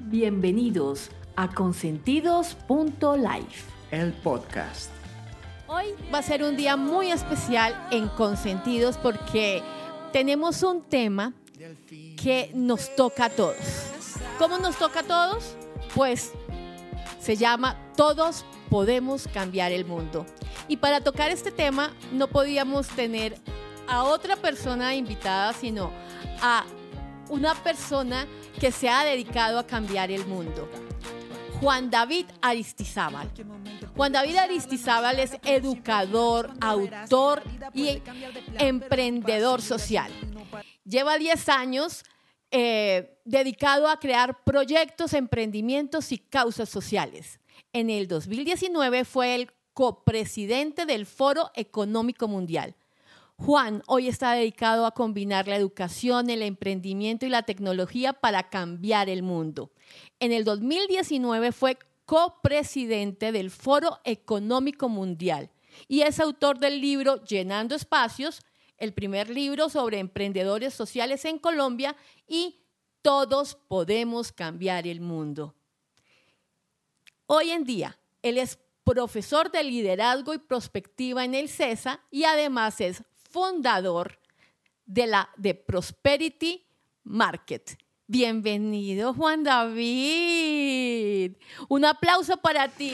Bienvenidos a consentidos.life, el podcast. Hoy va a ser un día muy especial en Consentidos porque tenemos un tema que nos toca a todos. ¿Cómo nos toca a todos? Pues se llama Todos podemos cambiar el mundo. Y para tocar este tema no podíamos tener a otra persona invitada, sino a una persona que se ha dedicado a cambiar el mundo. Juan David Aristizábal. Juan David Aristizábal es educador, autor y emprendedor social. Lleva 10 años eh, dedicado a crear proyectos, emprendimientos y causas sociales. En el 2019 fue el copresidente del Foro Económico Mundial. Juan hoy está dedicado a combinar la educación, el emprendimiento y la tecnología para cambiar el mundo. En el 2019 fue copresidente del Foro Económico Mundial y es autor del libro Llenando Espacios, el primer libro sobre emprendedores sociales en Colombia y Todos podemos cambiar el mundo. Hoy en día, él es profesor de liderazgo y prospectiva en el CESA y además es fundador de la de Prosperity Market. Bienvenido, Juan David. Un aplauso para ti.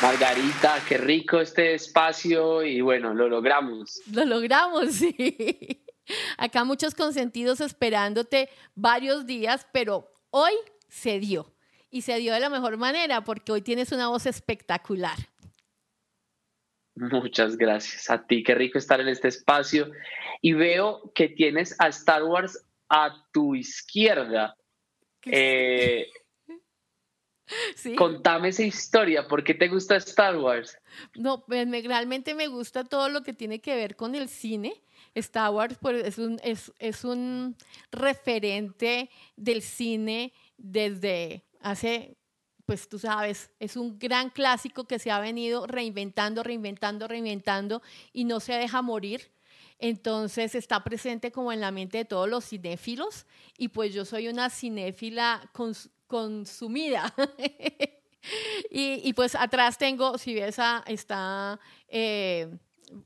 Margarita, qué rico este espacio y bueno, lo logramos. Lo logramos, sí. Acá muchos consentidos esperándote varios días, pero hoy se dio. Y se dio de la mejor manera porque hoy tienes una voz espectacular. Muchas gracias a ti, qué rico estar en este espacio. Y veo que tienes a Star Wars a tu izquierda. Eh, Contame esa historia, ¿por qué te gusta Star Wars? No, pues, realmente me gusta todo lo que tiene que ver con el cine. Star Wars pues, es, un, es un referente del cine desde hace pues tú sabes, es un gran clásico que se ha venido reinventando, reinventando, reinventando y no se deja morir. Entonces está presente como en la mente de todos los cinéfilos y pues yo soy una cinéfila consumida. y, pues atrás tengo, si ves, está eh,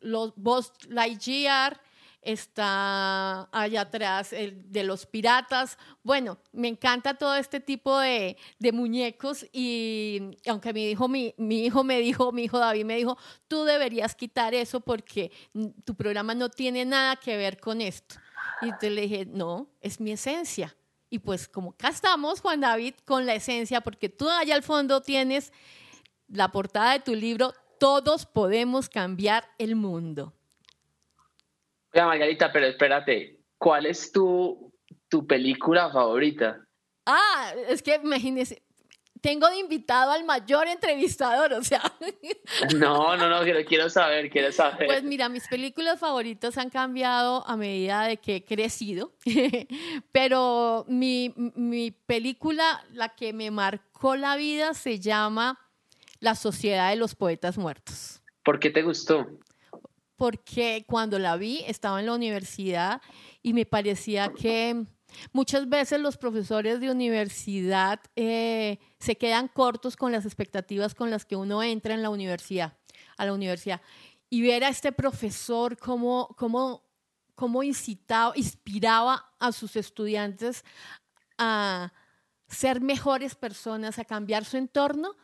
los Boss Lightyear, está allá atrás el de los piratas. Bueno, me encanta todo este tipo de, muñecos y aunque mi hijo, mi, hijo me dijo, mi hijo David me dijo, tú deberías quitar eso porque tu programa no tiene nada que ver con esto. Y entonces le dije, no, es mi esencia. Y pues como acá estamos, Juan David, con la esencia, porque tú allá al fondo tienes la portada de tu libro, Todos podemos cambiar el mundo. Oiga, Margarita, pero espérate, ¿cuál es tu, tu película favorita? Ah, es que imagínese, tengo de invitado al mayor entrevistador, o sea. No, no, no, quiero, quiero saber, quiero saber. Pues mira, mis películas favoritas han cambiado a medida de que he crecido, pero mi, mi película, la que me marcó la vida, se llama La Sociedad de los Poetas Muertos. ¿Por qué te gustó? Porque cuando la vi estaba en la universidad y me parecía que muchas veces los profesores de universidad eh, se quedan cortos con las expectativas con las que uno entra en la universidad, a la universidad. Y ver a este profesor cómo, cómo, cómo incitaba, inspiraba a sus estudiantes a ser mejores personas, a cambiar su entorno,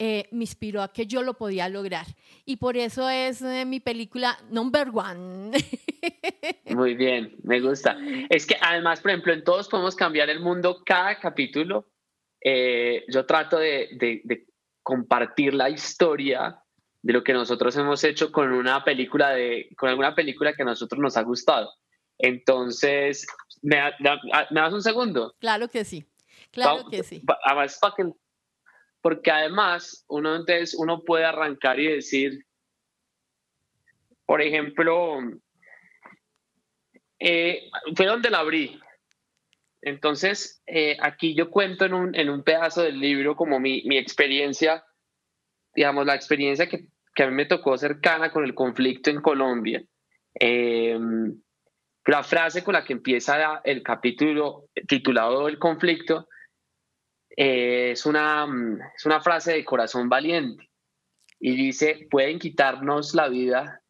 eh, me inspiró a que yo lo podía lograr. Y por eso es eh, mi película number one. Muy bien, me gusta. Es que además, por ejemplo, en Todos Podemos Cambiar el Mundo, cada capítulo, eh, yo trato de, de, compartir la historia de lo que nosotros hemos hecho con una película de, con alguna película que a nosotros nos ha gustado. Entonces, ¿me, me das un segundo? Claro que sí. Claro que sí. Además, para que porque además uno entonces uno puede arrancar y decir, por ejemplo, eh, fue donde la abrí. Entonces, eh, aquí yo cuento en un, en un, pedazo del libro como mi, mi experiencia, digamos, la experiencia que, que, a mí me tocó cercana con el conflicto en Colombia. Em, la frase con la que empieza el capítulo titulado El conflicto, es, una, es una frase de corazón valiente y dice, pueden quitarnos la vida,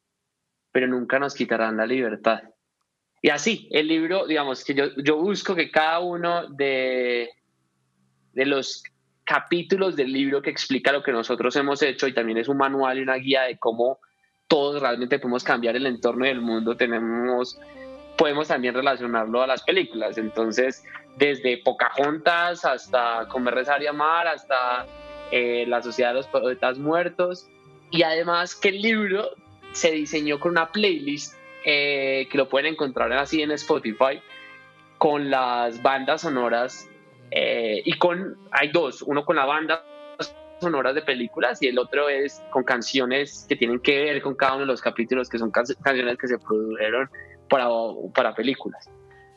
pero nunca nos quitarán la libertad. Y así, el libro, digamos, que yo, yo busco que cada uno de, de los capítulos del libro que explica lo que nosotros hemos hecho y también es un manual y una guía de cómo todos realmente podemos cambiar el entorno del mundo, tenemos, podemos también relacionarlo a las películas. Entonces, desde Pocahontas hasta Comer, Rezar y Amar, hasta eh, La Sociedad de los Poetas Muertos. Y además que el libro se diseñó con una playlist eh, que lo pueden encontrar así en Spotify con las bandas sonoras eh, y con, hay dos, uno con la banda sonoras de películas y el otro es con canciones que tienen que ver con cada uno de los capítulos, que son canciones que se produjeron para, para películas.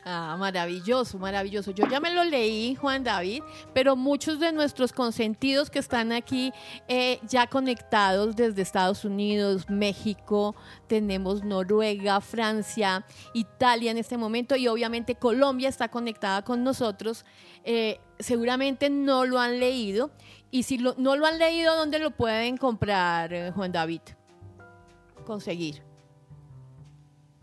Ah, maravilloso, maravilloso. Yo ya me lo leí, Juan David, pero muchos de nuestros consentidos que están aquí eh, ya conectados desde Estados Unidos, México, tenemos Noruega, Francia, Italia en este momento y obviamente Colombia está conectada con nosotros. Eh, seguramente no lo han leído y si no lo han leído, ¿dónde lo pueden comprar, Juan David? Conseguir.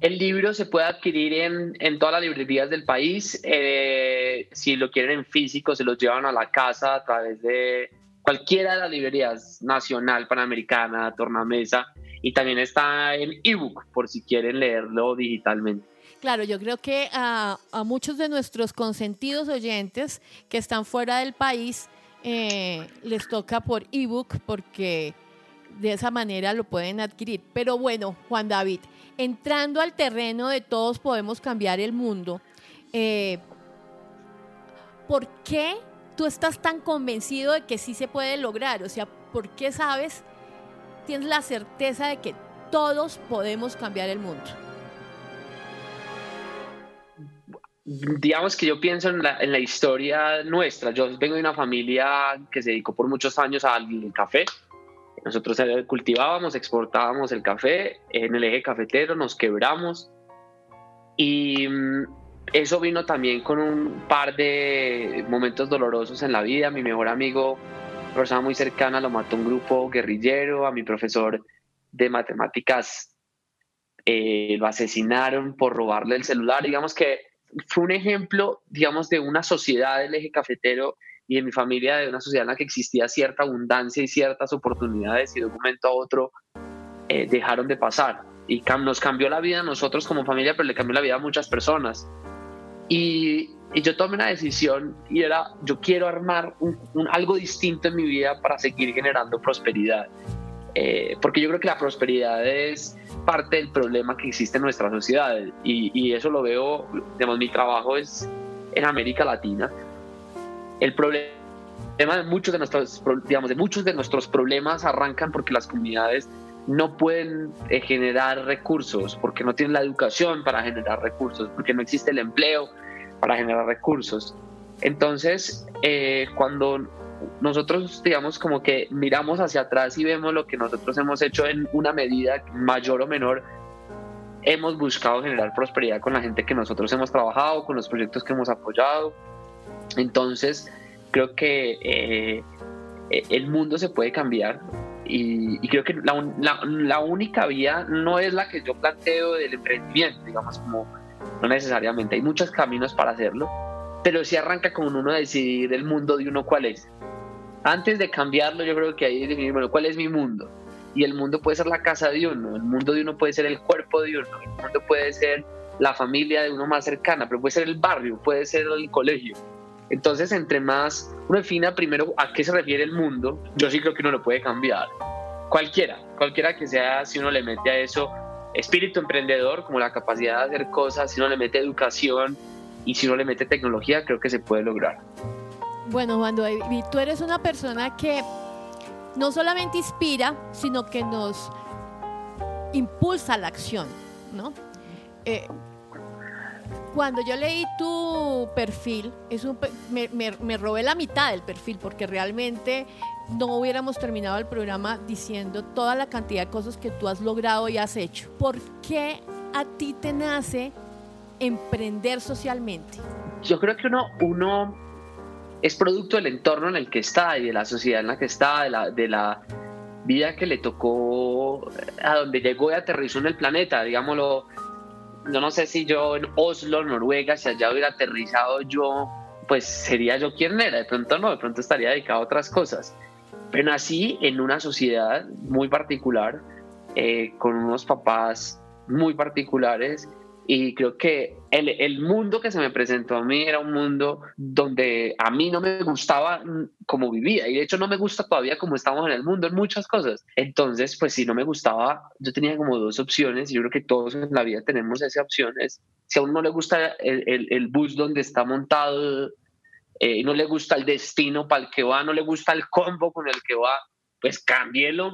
El libro se puede adquirir en, todas las librerías del país. Eh, si lo quieren en físico, se los llevan a la casa a través de cualquiera de las librerías, nacional, panamericana, tornamesa, y también está en ebook por si quieren leerlo digitalmente. Claro, yo creo que a, muchos de nuestros consentidos oyentes que están fuera del país eh, les toca por ebook porque de esa manera lo pueden adquirir. Pero bueno, Juan David, entrando al terreno de todos podemos cambiar el mundo, eh, ¿por qué tú estás tan convencido de que sí se puede lograr? O sea, ¿por qué sabes, tienes la certeza de que todos podemos cambiar el mundo? digamos que yo pienso en la, en la, historia nuestra. Yo vengo de una familia que se dedicó por muchos años al café. Nosotros cultivábamos, exportábamos el café en el eje cafetero, nos quebramos y mm, eso vino también con un par de momentos dolorosos en la vida. Mi mejor amigo, persona muy cercana, lo mató un grupo guerrillero, a mi profesor de matemáticas eh, lo asesinaron por robarle el celular. Digamos que fue un ejemplo, digamos, de una sociedad del eje cafetero y en mi familia de una sociedad en la que existía cierta abundancia y ciertas oportunidades y de un momento a otro eh, dejaron de pasar. Y nos cambió la vida a nosotros como familia, pero le cambió la vida a muchas personas. Y, y yo tomé una decisión y era, yo quiero armar un, algo distinto en mi vida para seguir generando prosperidad. Eh, porque yo creo que la prosperidad es parte del problema que existe en nuestra sociedad y, y eso lo veo, digamos, mi trabajo es en América Latina el problema de muchos de nuestros, digamos, de muchos de nuestros problemas arrancan porque las comunidades no pueden eh, generar recursos, porque no tienen la educación para generar recursos, porque no existe el empleo para generar recursos. Entonces, eh, cuando nosotros, digamos, como que miramos hacia atrás y vemos lo que nosotros hemos hecho en una medida mayor o menor, hemos buscado generar prosperidad con la gente que nosotros hemos trabajado, con los proyectos que hemos apoyado, entonces, creo que eh, el mundo se puede cambiar y, creo que la, única vía no es la que yo planteo del emprendimiento, digamos, como no necesariamente, hay muchos caminos para hacerlo, pero si arranca con uno decidir el mundo de uno cuál es. Antes de cambiarlo, yo creo que hay que definir, bueno, ¿cuál es mi mundo? Y el mundo puede ser la casa de uno, el mundo de uno puede ser el cuerpo de uno, el mundo puede ser la familia de uno más cercana, pero puede ser el barrio, puede ser el colegio entonces, entre más uno defina primero a qué se refiere el mundo, yo sí creo que uno lo puede cambiar. Cualquiera, cualquiera que sea, si uno le mete a eso espíritu emprendedor, como la capacidad de hacer cosas, si uno le mete educación y si uno le mete tecnología, creo que se puede lograr. Bueno, Juan tú eres una persona que no solamente inspira, sino que nos impulsa la acción, ¿no? Eh, cuando yo leí tu perfil, es un, me, robé la mitad del perfil porque realmente no hubiéramos terminado el programa diciendo toda la cantidad de cosas que tú has logrado y has hecho. ¿Por qué a ti te nace emprender socialmente? yo creo que uno, uno es producto del entorno en el que está y de la sociedad en la que está, de la, de la vida que le tocó a donde llegó y aterrizó en el planeta, digámoslo. Yo no sé si yo en Oslo, Noruega, si allá hubiera aterrizado yo, pues sería yo quien era. De pronto no, de pronto estaría dedicado a otras cosas. Pero nací en una sociedad muy particular, eh, con unos papás muy particulares y creo que el, el, mundo que se me presentó a mí era un mundo donde a mí no me gustaba como vivía. Y de hecho no me gusta todavía como estamos en el mundo en muchas cosas. Entonces, pues si no me gustaba, yo tenía como dos opciones. Y yo creo que todos en la vida tenemos esas opciones. Si a uno no le gusta el, el, el bus donde está montado, eh, no le gusta el destino para el que va, no le gusta el combo con el que va, pues cámbielo.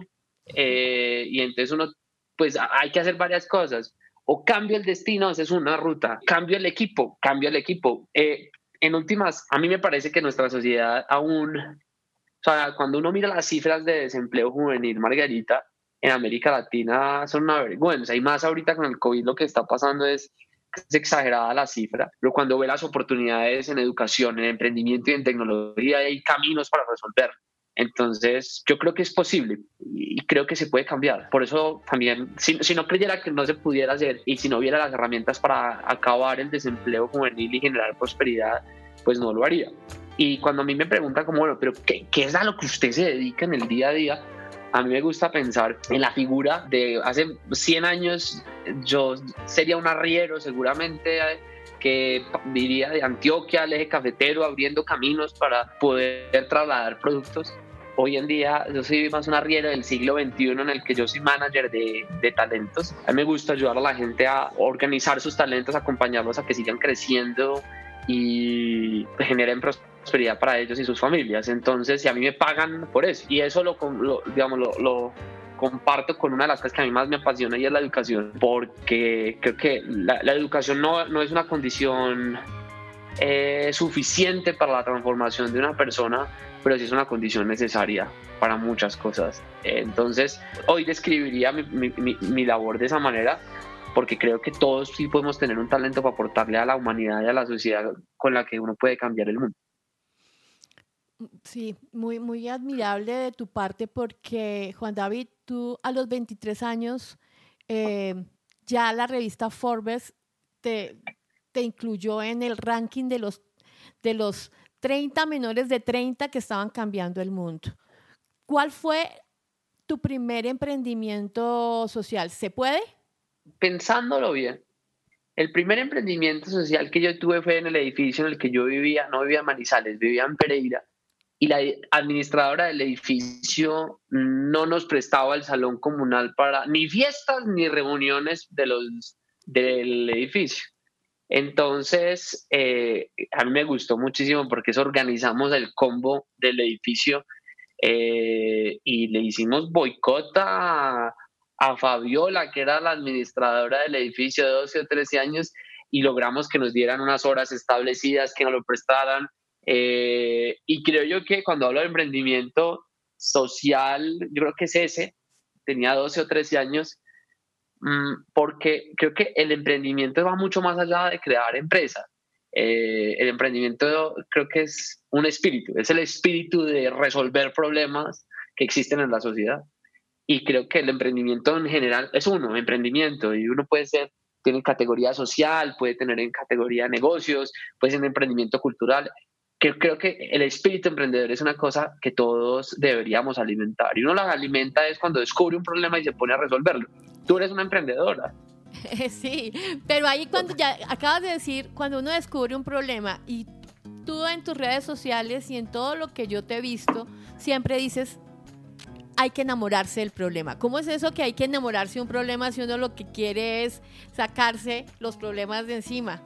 Eh, y entonces uno, pues hay que hacer varias cosas o cambio el destino, es una ruta, cambio el equipo, cambio el equipo. Eh, en últimas, a mí me parece que nuestra sociedad aún, o sea, cuando uno mira las cifras de desempleo juvenil, Margarita, en América Latina son una vergüenza. Y más ahorita con el COVID lo que está pasando es, es exagerada la cifra, pero cuando ve las oportunidades en educación, en emprendimiento y en tecnología, hay caminos para resolver. Entonces, yo creo que es posible y creo que se puede cambiar. Por eso también, si, no creyera que no se pudiera hacer y si no hubiera las herramientas para acabar el desempleo juvenil y generar prosperidad, pues no lo haría. Y cuando a mí me preguntan como, bueno, pero ¿qué, qué es a lo que usted se dedica en el día a día? A mí me gusta pensar en la figura de hace 100 años, yo sería un arriero seguramente que viviría de Antioquia al eje cafetero, abriendo caminos para poder trasladar productos hoy en día yo soy más un arriero del siglo XXI en el que yo soy manager de, de, talentos. A mí me gusta ayudar a la gente a organizar sus talentos, acompañarlos a que sigan creciendo y generen prosperidad para ellos y sus familias. Entonces, si a mí me pagan por eso, y eso lo, lo digamos, lo, lo comparto con una de las cosas que a mí más me apasiona y es la educación, porque creo que la, la educación no, no, es una condición eh, suficiente para la transformación de una persona, pero sí es una condición necesaria para muchas cosas. Entonces, hoy describiría mi, labor de esa manera, porque creo que todos sí podemos tener un talento para aportarle a la humanidad y a la sociedad con la que uno puede cambiar el mundo. Sí, muy, muy admirable de tu parte porque, Juan David, tú a los 23 años, eh, ya la revista Forbes te, te incluyó en el ranking de los, de los 30 menores de 30 que estaban cambiando el mundo. ¿Cuál fue tu primer emprendimiento social? ¿Se puede? Pensándolo bien, el primer emprendimiento social que yo tuve fue en el edificio en el que yo vivía, no vivía en Manizales, vivía en Pereira, y la administradora del edificio no nos prestaba el salón comunal para ni fiestas ni reuniones de los, del edificio. Entonces, eh, a mí me gustó muchísimo porque eso organizamos el combo del edificio eh, y le hicimos boicota a, Fabiola, que era la administradora del edificio de 12 o 13 años, y logramos que nos dieran unas horas establecidas, que nos lo prestaran. Eh, y creo yo que cuando hablo de emprendimiento social, yo creo que es ese, tenía 12 o 13 años porque creo que el emprendimiento va mucho más allá de crear empresas. Eh, el emprendimiento creo que es un espíritu, es el espíritu de resolver problemas que existen en la sociedad. Y creo que el emprendimiento en general es uno, emprendimiento, y uno puede ser, tiene categoría social, puede tener en categoría negocios, puede ser en emprendimiento cultural. Que creo que el espíritu emprendedor es una cosa que todos deberíamos alimentar. Y uno la alimenta es cuando descubre un problema y se pone a resolverlo tú eres una emprendedora. Sí, pero ahí cuando ya acabas de decir, cuando uno descubre un problema y tú en tus redes sociales y en todo lo que yo te he visto, siempre dices, hay que enamorarse del problema. ¿Cómo es eso que hay que enamorarse de un problema si uno lo que quiere es sacarse los problemas de encima?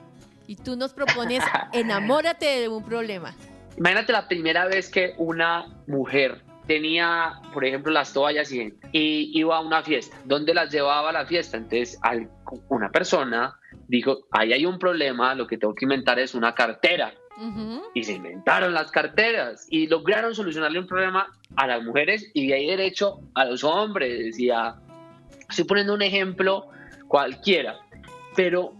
Y tú nos propones, enamórate de un problema. Imagínate la primera vez que una mujer tenía, por ejemplo, las toallas y, iba a una fiesta. ¿Dónde las llevaba a la fiesta? Entonces, una persona dijo, ahí hay un problema, lo que tengo que inventar es una cartera. Y se inventaron las carteras y lograron solucionarle un problema a las mujeres y de ahí derecho a los hombres. Y estoy poniendo un ejemplo cualquiera, pero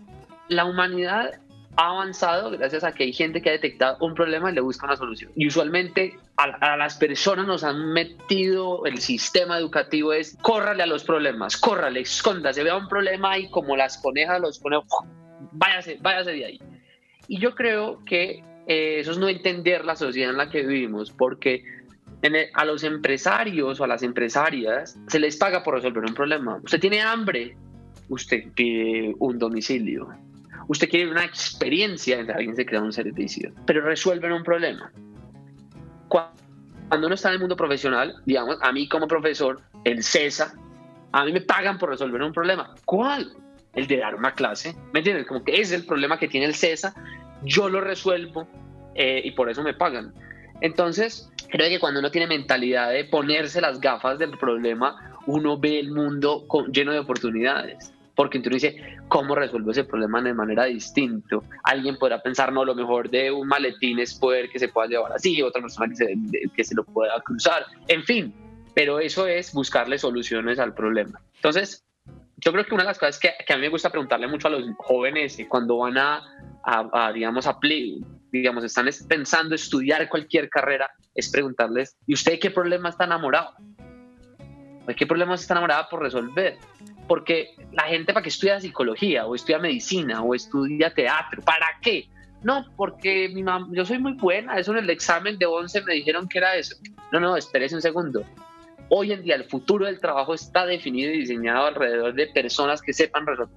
la humanidad ha avanzado gracias a que hay gente que ha detectado un problema y le busca una solución. Y usualmente a, las personas nos han metido el sistema educativo es córrale a los problemas, córrale, escóndase, vea un problema y como las conejas los pone, váyase, váyase de ahí. Y yo creo que eh, eso es no entender la sociedad en la que vivimos, porque a los empresarios o a las empresarias se les paga por resolver un problema. Usted tiene hambre, usted pide un domicilio. Usted quiere una experiencia, alguien se crea un servicio, pero resuelven un problema. Cuando uno está en el mundo profesional, digamos, a mí como profesor, el CESA, a mí me pagan por resolver un problema. ¿Cuál? El de dar una clase. ¿Me entiendes? Como que es el problema que tiene el CESA, yo lo resuelvo eh, y por eso me pagan. Entonces, creo que cuando uno tiene mentalidad de ponerse las gafas del problema, uno ve el mundo lleno de oportunidades. Porque entonces dice, ¿cómo resuelvo ese problema de manera distinta? Alguien podrá pensar, no, lo mejor de un maletín es poder que se pueda llevar así, otra persona que se, que se lo pueda cruzar, en fin. Pero eso es buscarle soluciones al problema. Entonces, yo creo que una de las cosas que, que a mí me gusta preguntarle mucho a los jóvenes cuando van a, a, a digamos, a digamos, están pensando estudiar cualquier carrera, es preguntarles, ¿y usted qué problema está enamorado? ¿De qué problemas está enamorada por resolver? Porque la gente para qué estudia psicología o estudia medicina o estudia teatro, ¿para qué? No, porque mi mamá, yo soy muy buena, eso en el examen de 11 me dijeron que era eso. No, no, espérese un segundo. Hoy en día el futuro del trabajo está definido y diseñado alrededor de personas que sepan resolver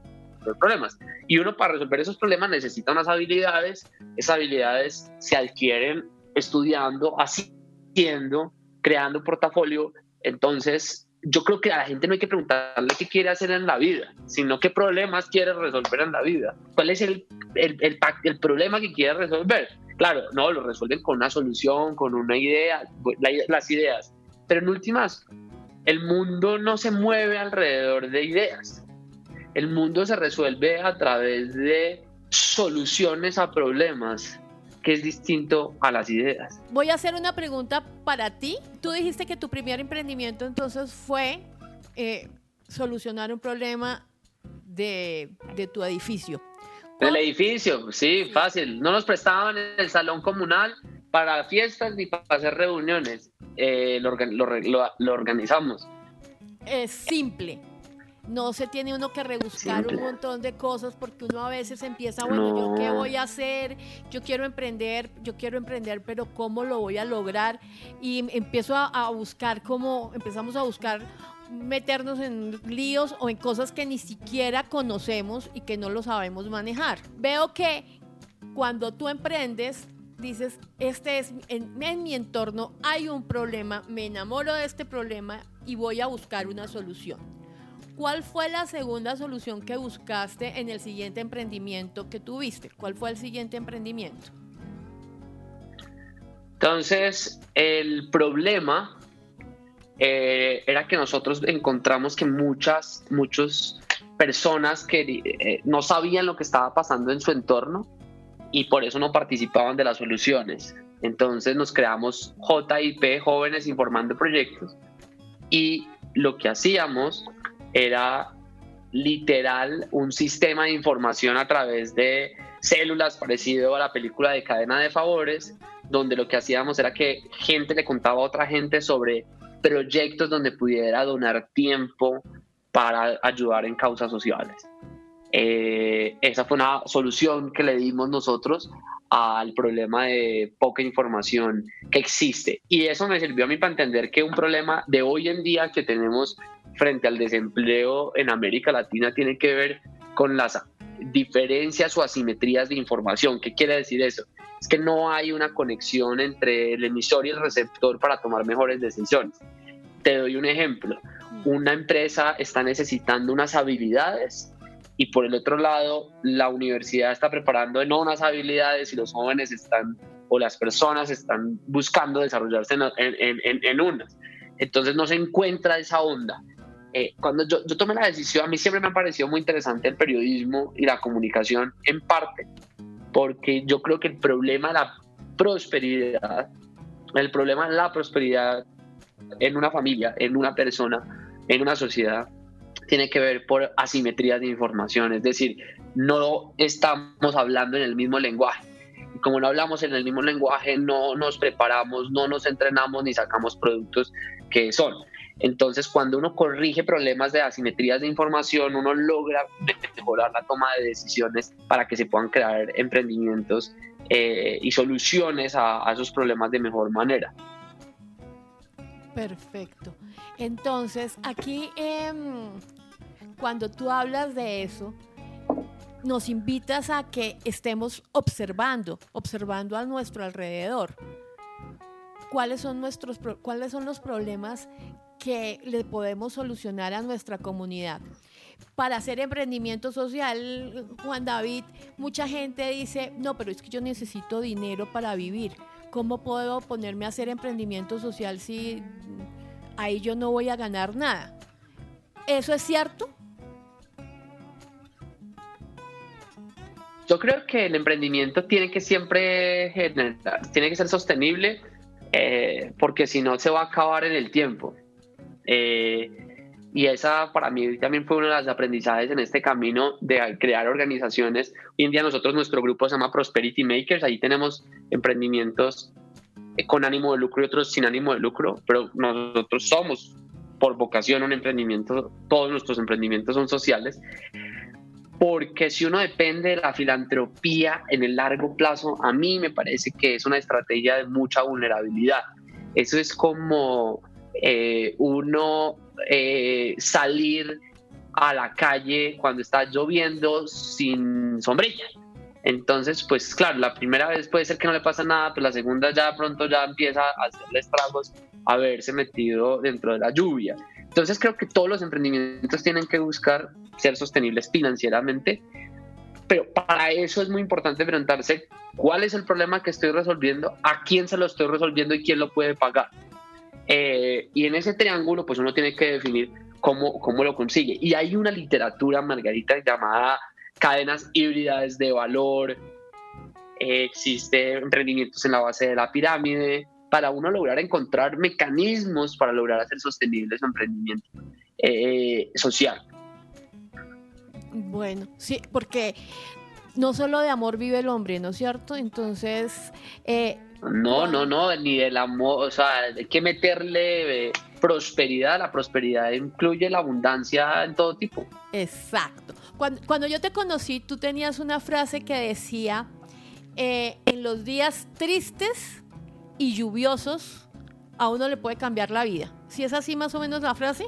problemas. Y uno para resolver esos problemas necesita unas habilidades, esas habilidades se adquieren estudiando, haciendo, creando un portafolio. Entonces, yo creo que a la gente no hay que preguntarle qué quiere hacer en la vida, sino qué problemas quiere resolver en la vida. ¿Cuál es el, el, el, el problema que quiere resolver? Claro, no, lo resuelven con una solución, con una idea, las ideas. Pero en últimas, el mundo no se mueve alrededor de ideas. El mundo se resuelve a través de soluciones a problemas que es distinto a las ideas. Voy a hacer una pregunta para ti. Tú dijiste que tu primer emprendimiento entonces fue eh, solucionar un problema de, tu edificio. Del edificio, sí, fácil. No nos prestaban el salón comunal para fiestas ni para hacer reuniones. Eh, lo, lo organizamos. Es simple no se tiene uno que rebuscar un montón de cosas porque uno a veces empieza, bueno, ¿yo qué voy a hacer? Yo quiero emprender, yo quiero emprender, pero ¿cómo lo voy a lograr? Y empiezo a, buscar cómo, empezamos a buscar meternos en líos o en cosas que ni siquiera conocemos y que no lo sabemos manejar. Veo que cuando tú emprendes, dices, este es, en, en mi entorno hay un problema, me enamoro de este problema y voy a buscar una solución. ¿Cuál fue la segunda solución que buscaste en el siguiente emprendimiento que tuviste? ¿Cuál fue el siguiente emprendimiento? Entonces, el problema eh, era que nosotros encontramos que muchas, muchas personas que eh, no sabían lo que estaba pasando en su entorno y por eso no participaban de las soluciones. Entonces nos creamos JIP, Jóvenes Informando Proyectos, y lo que hacíamos era literal un sistema de información a través de células parecido a la película de cadena de favores, donde lo que hacíamos era que gente le contaba a otra gente sobre proyectos donde pudiera donar tiempo para ayudar en causas sociales. Eh, esa fue una solución que le dimos nosotros al problema de poca información que existe. Y eso me sirvió a mí para entender que un problema de hoy en día que tenemos frente al desempleo en América Latina tiene que ver con las diferencias o asimetrías de información. ¿Qué quiere decir eso? Es que no hay una conexión entre el emisor y el receptor para tomar mejores decisiones. Te doy un ejemplo. Una empresa está necesitando unas habilidades y por el otro lado la universidad está preparando no unas habilidades y los jóvenes están o las personas están buscando desarrollarse en, en, en, unas. Entonces no se encuentra esa onda. Eh, cuando yo, yo, tomé la decisión, a mí siempre me ha parecido muy interesante el periodismo y la comunicación, en parte, porque yo creo que el problema de la prosperidad, el problema de la prosperidad en una familia, en una persona, en una sociedad, tiene que ver por asimetrías de información. Es decir, no estamos hablando en el mismo lenguaje. Y como no hablamos en el mismo lenguaje, no nos preparamos, no nos entrenamos ni sacamos productos que son. Entonces, cuando uno corrige problemas de asimetrías de información, uno logra mejorar la toma de decisiones para que se puedan crear emprendimientos eh, y soluciones a, esos problemas de mejor manera. Perfecto. Entonces, aquí, em, cuando tú hablas de eso, nos invitas a que estemos observando, observando a nuestro alrededor. ¿Cuáles son, nuestros, cuáles son los problemas que le podemos solucionar a nuestra comunidad? Para hacer emprendimiento social, Juan David, mucha gente dice, no, pero es que yo necesito dinero para vivir. ¿Cómo puedo ponerme a hacer emprendimiento social si ahí yo no voy a ganar nada? ¿Eso es cierto? Yo creo que el emprendimiento tiene que siempre tiene que ser sostenible eh, porque si no se va a acabar en el tiempo. Eh, y esa para mí también fue uno de los aprendizajes en este camino de crear organizaciones. Hoy en día nosotros, nuestro grupo se llama Prosperity Makers, ahí tenemos emprendimientos con ánimo de lucro y otros sin ánimo de lucro, pero nosotros somos por vocación un emprendimiento, todos nuestros emprendimientos son sociales porque si uno depende de la filantropía en el largo plazo, a mí me parece que es una estrategia de mucha vulnerabilidad. Eso es como eh, uno eh, salir a la calle cuando está lloviendo sin sombrilla. Entonces, pues claro, la primera vez puede ser que no le pasa nada, pero la segunda ya pronto ya empieza a hacerle estragos haberse metido dentro de la lluvia. Entonces creo que todos los emprendimientos tienen que buscar ser sostenibles financieramente, pero para eso es muy importante preguntarse cuál es el problema que estoy resolviendo, a quién se lo estoy resolviendo y quién lo puede pagar. Eh, y en ese triángulo, pues uno tiene que definir cómo, cómo lo consigue. Y hay una literatura, Margarita, llamada cadenas híbridas de valor, eh, existe emprendimientos en la base de la pirámide, para uno lograr encontrar mecanismos para lograr hacer sostenible su emprendimiento eh, social. Bueno, sí, porque no solo de amor vive el hombre, ¿no es cierto? Entonces... Eh, no, no, no, ni del amor, o sea, hay que meterle eh, prosperidad, la prosperidad incluye la abundancia en todo tipo. Exacto. Cuando, cuando yo te conocí, tú tenías una frase que decía, en los días tristes y lluviosos, a uno le puede cambiar la vida. ¿Si es así más o menos la frase?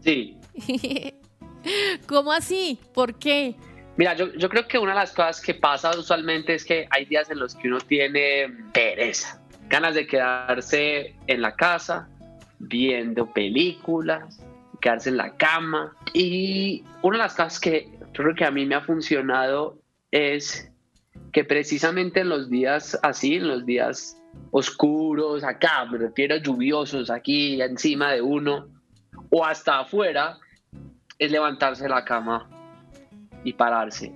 Sí. ¿Cómo así? ¿Por qué? Mira, yo, yo, creo que una de las cosas que pasa usualmente es que hay días en los que uno tiene pereza, ganas de quedarse en la casa, viendo películas, quedarse en la cama. Y una de las cosas que creo que a mí me ha funcionado es que precisamente en los días así, en los días oscuros, acá, me refiero a lluviosos, aquí encima de uno, o hasta afuera, es levantarse de la cama y pararse.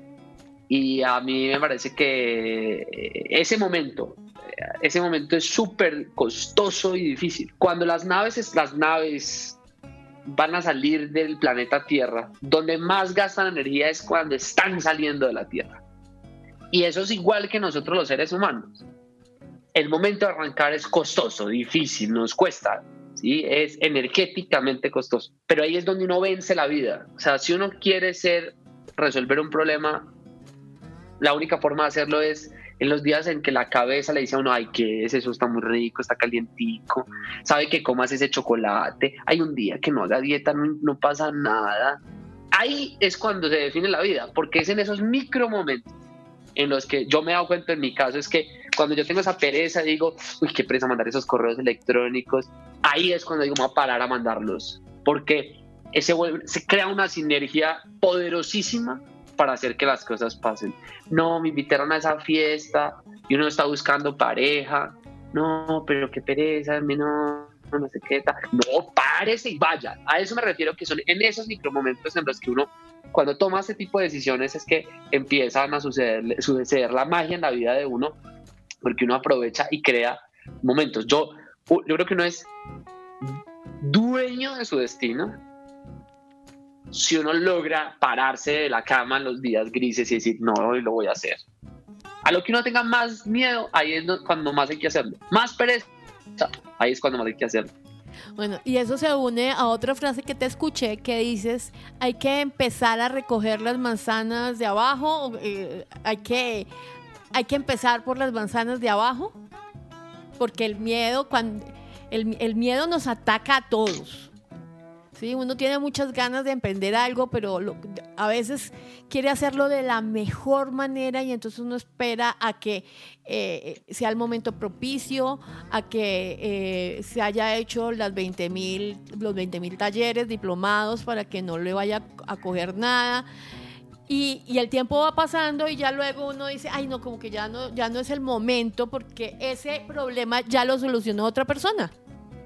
Y a mí me parece que ese momento, ese momento es súper costoso y difícil. Cuando las naves, las naves van a salir del planeta Tierra, donde más gastan energía es cuando están saliendo de la Tierra. Y eso es igual que nosotros los seres humanos. El momento de arrancar es costoso, difícil, nos cuesta, ¿sí? es energéticamente costoso. Pero ahí es donde uno vence la vida. O sea, si uno quiere ser, resolver un problema, la única forma de hacerlo es en los días en que la cabeza le dice a uno, ay, ¿qué es eso? Está muy rico, está calientico, sabe que comas ese chocolate, hay un día que no haga dieta, no, pasa nada. Ahí es cuando se define la vida, porque es en esos micro momentos en los que yo me he dado cuenta en mi caso es que cuando yo tengo esa pereza, digo, uy, qué pereza mandar esos correos electrónicos, ahí es cuando digo, me voy a parar a mandarlos, porque ese, se crea una sinergia poderosísima para hacer que las cosas pasen. No, me invitaron a esa fiesta y uno está buscando pareja, no, pero qué pereza, no, no sé qué tal. No, párese y vaya. A eso me refiero que son en esos micromomentos en los que uno cuando toma este tipo de decisiones es que empiezan a suceder, suceder la magia en la vida de uno, porque uno aprovecha y crea momentos. Yo, yo creo que uno es dueño de su destino, si uno logra pararse de la cama en los días grises y decir, no, hoy lo voy a hacer. A lo que uno tenga más miedo, ahí es cuando más hay que hacerlo. Más pereza, ahí es cuando más hay que hacerlo. Bueno, y eso se une a otra frase que te escuché que dices, hay que empezar a recoger las manzanas de abajo, eh, hay, que, hay que empezar por las manzanas de abajo, porque el miedo, cuando, el, el miedo nos ataca a todos. Uno tiene muchas ganas de emprender algo, pero a veces quiere hacerlo de la mejor manera y entonces uno espera a que eh, sea el momento propicio, a que eh, se haya hecho las 20 los 20 mil talleres diplomados para que no le vaya a coger nada. Y, y, el tiempo va pasando y ya luego uno dice, ay no, como que ya no, ya no es el momento porque ese problema ya lo solucionó otra persona.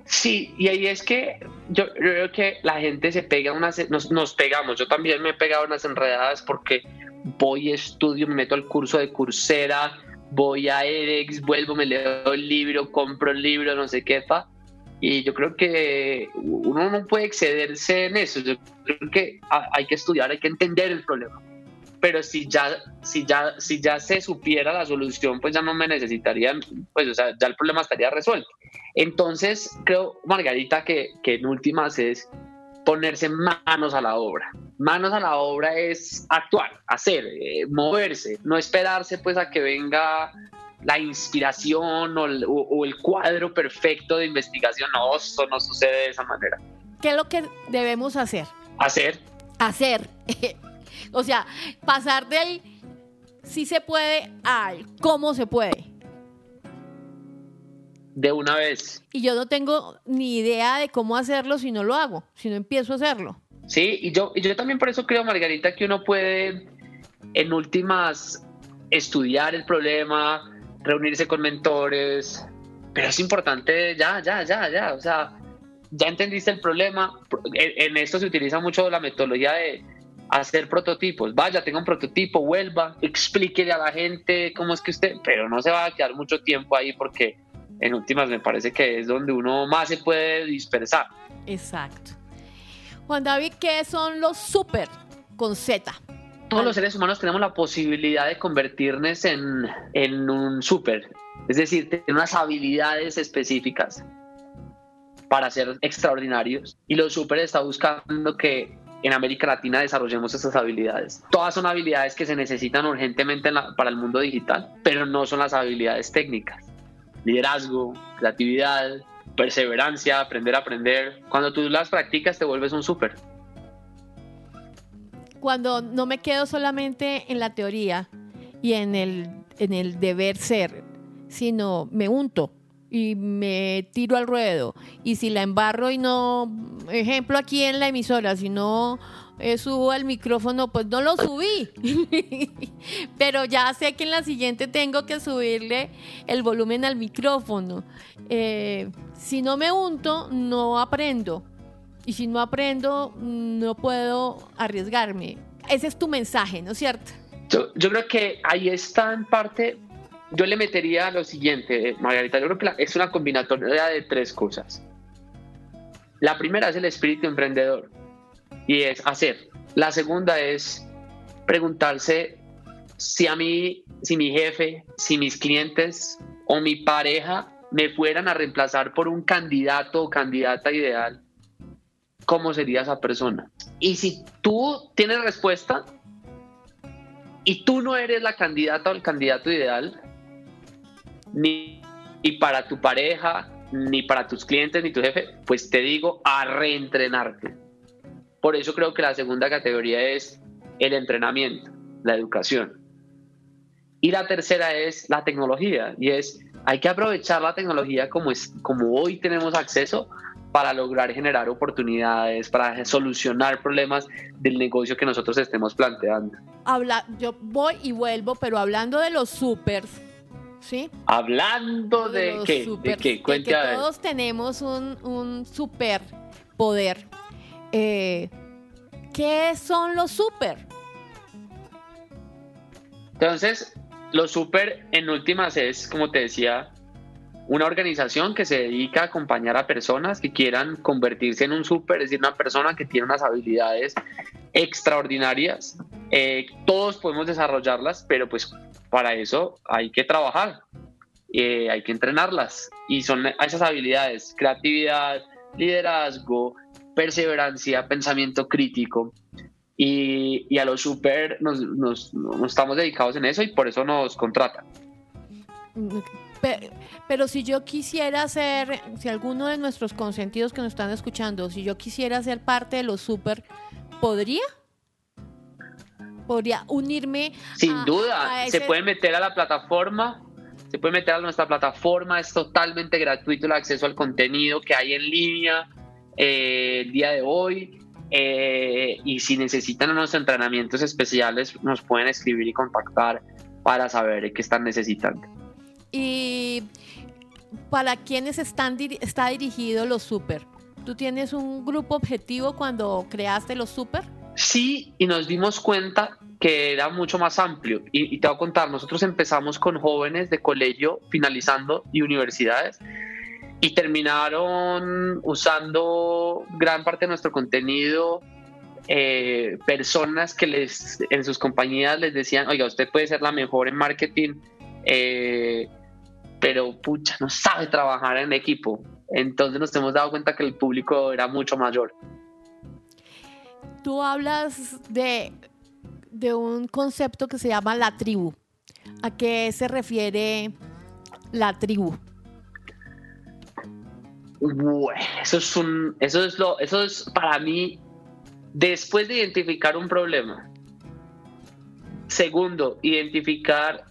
Sí, y ahí es que yo, creo que la gente se pega unas, nos, nos, pegamos, yo también me he pegado unas enredadas porque voy, estudio, me meto al curso de Coursera, voy a edX, vuelvo, me leo el libro, compro el libro, no sé qué, pa. Y yo creo que uno no puede excederse en eso, yo creo que hay que estudiar, hay que entender el problema pero si ya, si ya, si ya se supiera la solución, pues ya no me necesitarían, pues o sea, ya el problema estaría resuelto. Entonces, creo, Margarita, que, que en últimas es ponerse manos a la obra. Manos a la obra es actuar, hacer, eh, moverse, no esperarse pues a que venga la inspiración o el, o el, cuadro perfecto de investigación. No, eso no sucede de esa manera. ¿Qué es lo que debemos hacer? Hacer. Hacer. O sea, pasar del sí se puede al cómo se puede. De una vez. Y yo no tengo ni idea de cómo hacerlo si no lo hago, si no empiezo a hacerlo. Sí, y yo, y yo también por eso creo, Margarita, que uno puede en últimas estudiar el problema, reunirse con mentores, pero es importante ya, ya, ya, ya, o sea, ya entendiste el problema. En, esto se utiliza mucho la metodología de hacer prototipos. Vaya, tenga un prototipo, vuelva, explíquele a la gente cómo es que usted, pero no se va a quedar mucho tiempo ahí porque en últimas me parece que es donde uno más se puede dispersar. Exacto. Juan David, ¿qué son los super con Z? Todos los seres humanos tenemos la posibilidad de convertirnos en, en un super, es decir, tener unas habilidades específicas para ser extraordinarios. Y los super está buscando que en América Latina desarrollemos esas habilidades. Todas son habilidades que se necesitan urgentemente para el mundo digital, pero no son las habilidades técnicas. Liderazgo, creatividad, perseverancia, aprender a aprender. Cuando tú las practicas te vuelves un súper. Cuando no me quedo solamente en la teoría y en el, en el deber ser, sino me unto y me tiro al ruedo. Y si la embarro y no, ejemplo aquí en la emisora, si no eh, subo el micrófono, pues no lo subí. Pero ya sé que en la siguiente tengo que subirle el volumen al micrófono. Eh, si no me unto, no aprendo. Y si no aprendo, no puedo arriesgarme. Ese es tu mensaje, ¿no es cierto? Yo, yo creo que ahí está en parte yo le metería lo siguiente, Margarita, yo creo que es una combinatoria de tres cosas. La primera es el espíritu emprendedor y es hacer. La segunda es preguntarse si a mí, si mi jefe, si mis clientes o mi pareja me fueran a reemplazar por un candidato o candidata ideal, ¿cómo sería esa persona? Y si tú tienes respuesta y tú no eres la candidata o el candidato ideal, ni, para tu pareja, ni para tus clientes, ni tu jefe, pues te digo a reentrenarte. Por eso creo que la segunda categoría es el entrenamiento, la educación. Y la tercera es la tecnología, y es, hay que aprovechar la tecnología como, es, como hoy tenemos acceso para lograr generar oportunidades, para solucionar problemas del negocio que nosotros estemos planteando. Habla, yo voy y vuelvo, pero hablando de los supers, Hablando de, que todos tenemos un, un super poder. Eh, ¿Qué son los super? Entonces, los super en últimas es, como te decía, una organización que se dedica a acompañar a personas que quieran convertirse en un súper, es decir, una persona que tiene unas habilidades extraordinarias. Eh, todos podemos desarrollarlas, pero pues para eso hay que trabajar, eh, hay que entrenarlas. Y son esas habilidades, creatividad, liderazgo, perseverancia, pensamiento crítico. Y, a los súper nos, nos estamos dedicados en eso y por eso nos contratan. Pero, si yo quisiera ser, si alguno de nuestros consentidos que nos están escuchando, si yo quisiera ser parte de los super, ¿podría? ¿Podría unirme? Sin duda, se puede meter a la plataforma, se puede meter a nuestra plataforma, es totalmente gratuito el acceso al contenido que hay en línea eh, el día de hoy. Eh, y si necesitan unos entrenamientos especiales, nos pueden escribir y contactar para saber qué están necesitando. Y para quienes están está dirigido los super. ¿Tú tienes un grupo objetivo cuando creaste los super? Sí, y nos dimos cuenta que era mucho más amplio. Y, te voy a contar, nosotros empezamos con jóvenes de colegio finalizando y universidades y terminaron usando gran parte de nuestro contenido eh, personas que les en sus compañías les decían, oiga, usted puede ser la mejor en marketing, eh, pero pucha, no sabe trabajar en equipo. Entonces nos hemos dado cuenta que el público era mucho mayor. Tú hablas de, de un concepto que se llama la tribu. ¿A qué se refiere la tribu? eso es un, eso es lo, eso es para mí, después de identificar un problema. Segundo, identificar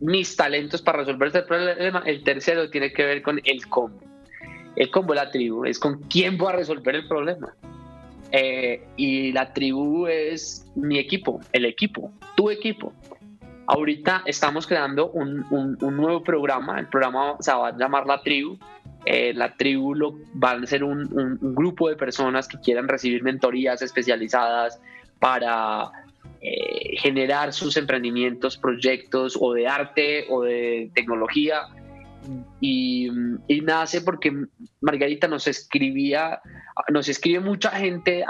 mis talentos para resolver este problema. El tercero tiene que ver con el cómo. El cómo la tribu es con quién voy a resolver el problema. Eh, y la tribu es mi equipo, el equipo, tu equipo. Ahorita estamos creando un, un, nuevo programa. El programa se va a llamar La Tribu. Eh, la tribu lo, van a ser un, un, grupo de personas que quieran recibir mentorías especializadas para eh, generar sus emprendimientos, proyectos o de arte o de tecnología. Y, nace porque Margarita nos escribía, nos escribe mucha gente,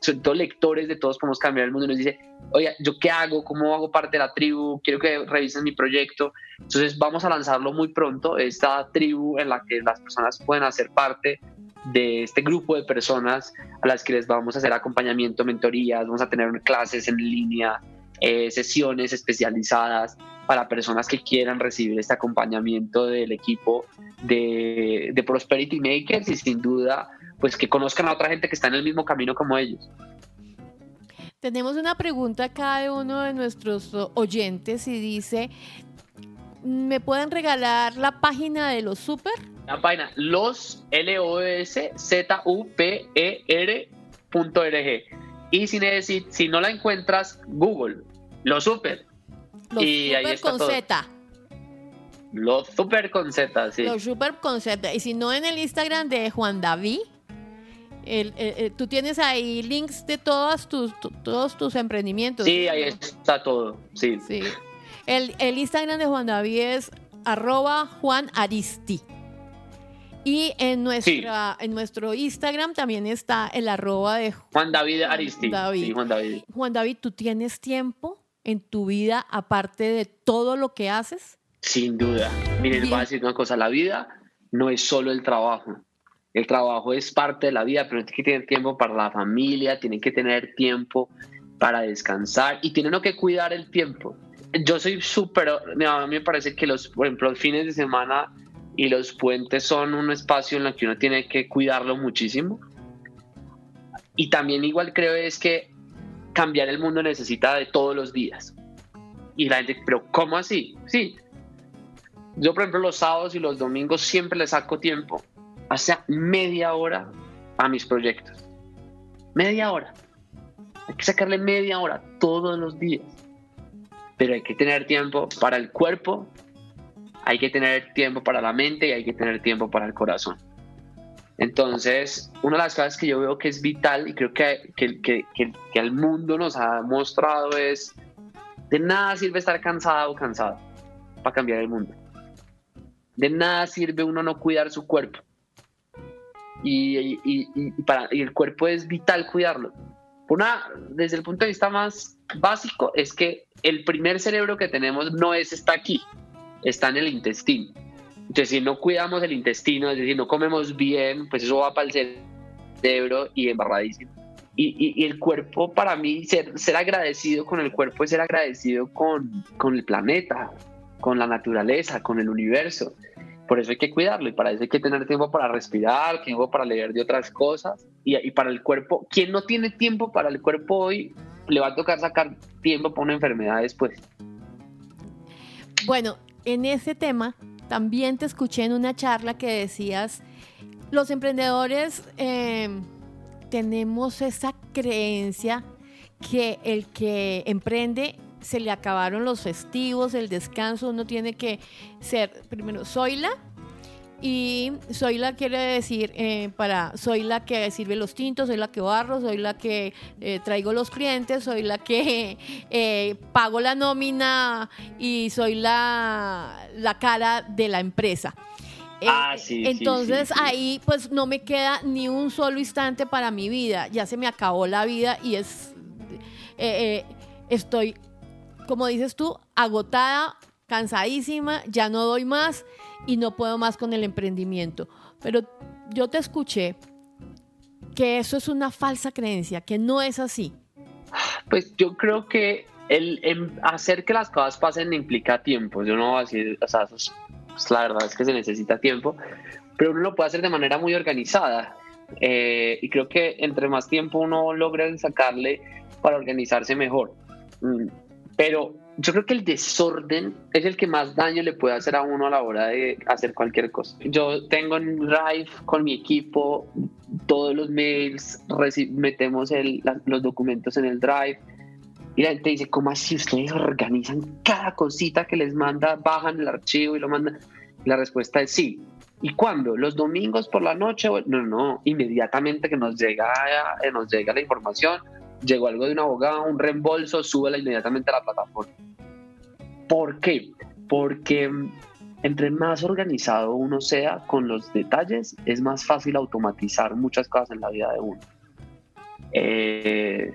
sobre todo lectores de Todos Podemos Cambiar el Mundo, y nos dice, oye, ¿yo qué hago? ¿Cómo hago parte de la tribu? Quiero que revisen mi proyecto. Entonces vamos a lanzarlo muy pronto, esta tribu en la que las personas pueden hacer parte de este grupo de personas a las que les vamos a hacer acompañamiento, mentorías, vamos a tener clases en línea, eh, sesiones especializadas para personas que quieran recibir este acompañamiento del equipo de, de Prosperity Makers y sin duda pues que conozcan a otra gente que está en el mismo camino como ellos. Tenemos una pregunta a cada uno de nuestros oyentes y dice, ¿me pueden regalar la página de los super? La página los L O S Z U P E R Y si si no la encuentras, Google, los super. Los y super con Z. Los super con Z, sí. Los super con Z. Y si no en el Instagram de Juan David, el, tú tienes ahí links de todos tus, todos tus emprendimientos. Sí, ahí está todo, sí. sí. El, el Instagram de Juan David es arroba Juan Aristi. Y en, nuestra, en nuestro Instagram también está el arroba de Juan David Aristi. Juan David. Juan David, ¿tú tienes tiempo en tu vida aparte de todo lo que haces? Sin duda. Miren, voy a decir una cosa, la vida no es solo el trabajo. El trabajo es parte de la vida, pero tiene que tener tiempo para la familia, tiene que tener tiempo para descansar y tiene que cuidar el tiempo. Yo soy súper, a mí me parece que los, por ejemplo, los fines de semana y los puentes son un espacio en el que uno tiene que cuidarlo muchísimo. Y también igual creo es que cambiar el mundo necesita de todos los días. Y la gente, pero ¿cómo así? Sí. Yo, por ejemplo, los sábados y los domingos siempre le saco tiempo, hasta media hora a mis proyectos. Media hora. Hay que sacarle media hora todos los días. Pero hay que tener tiempo para el cuerpo, hay que tener tiempo para la mente y hay que tener tiempo para el corazón. Entonces, una de las cosas que yo veo que es vital y creo que, que, que, que, al mundo nos ha mostrado es, de nada sirve estar cansado o cansado para cambiar el mundo. De nada sirve uno no cuidar su cuerpo. Y, para, y el cuerpo es vital cuidarlo. Una, desde el punto de vista más básico, es que el primer cerebro que tenemos no es está aquí, está en el intestino. Entonces, si no cuidamos el intestino, es decir, no comemos bien, pues eso va para el cerebro y embarradísimo. Y, y, el cuerpo, para mí, ser, ser, agradecido con el cuerpo es ser agradecido con, con el planeta, con la naturaleza, con el universo. Por eso hay que cuidarlo y para eso hay que tener tiempo para respirar, tiempo para leer de otras cosas y, y para el cuerpo. Quien no tiene tiempo para el cuerpo hoy, le va a tocar sacar tiempo para una enfermedad después. Bueno, en ese tema también te escuché en una charla que decías, los emprendedores eh, tenemos esa creencia que el que emprende se le acabaron los festivos, el descanso, uno tiene que ser, primero, soy la y soy la quiere decir, eh, para, soy la que sirve los tintos, soy la que barro, soy la que eh, traigo los clientes, soy la que eh, pago la nómina y soy la, la cara de la empresa. Ah, sí, Entonces ahí pues no me queda ni un solo instante para mi vida, ya se me acabó la vida y es, estoy, como dices tú, agotada, cansadísima, ya no doy más y no puedo más con el emprendimiento. Pero yo te escuché que eso es una falsa creencia, que no es así. Pues yo creo que el, hacer que las cosas pasen implica tiempo. Yo no voy a decir, o sea, pues, la verdad es que se necesita tiempo, pero uno lo puede hacer de manera muy organizada. Eh, y creo que entre más tiempo uno logra sacarle para organizarse mejor. Mm, pero yo creo que el desorden es el que más daño le puede hacer a uno a la hora de hacer cualquier cosa. Yo tengo en Drive con mi equipo todos los mails, metemos los documentos en el Drive y la gente dice, ¿cómo así ustedes organizan cada cosita que les manda, bajan el archivo y lo mandan? La respuesta es sí. ¿Y cuándo? ¿Los domingos por la noche? No, no, inmediatamente que nos llega, nos llega la información, llegó algo de un abogado, un reembolso, súbela inmediatamente a la plataforma. ¿Por qué? Porque mm, entre más organizado uno sea con los detalles, es más fácil automatizar muchas cosas en la vida de uno. Eh,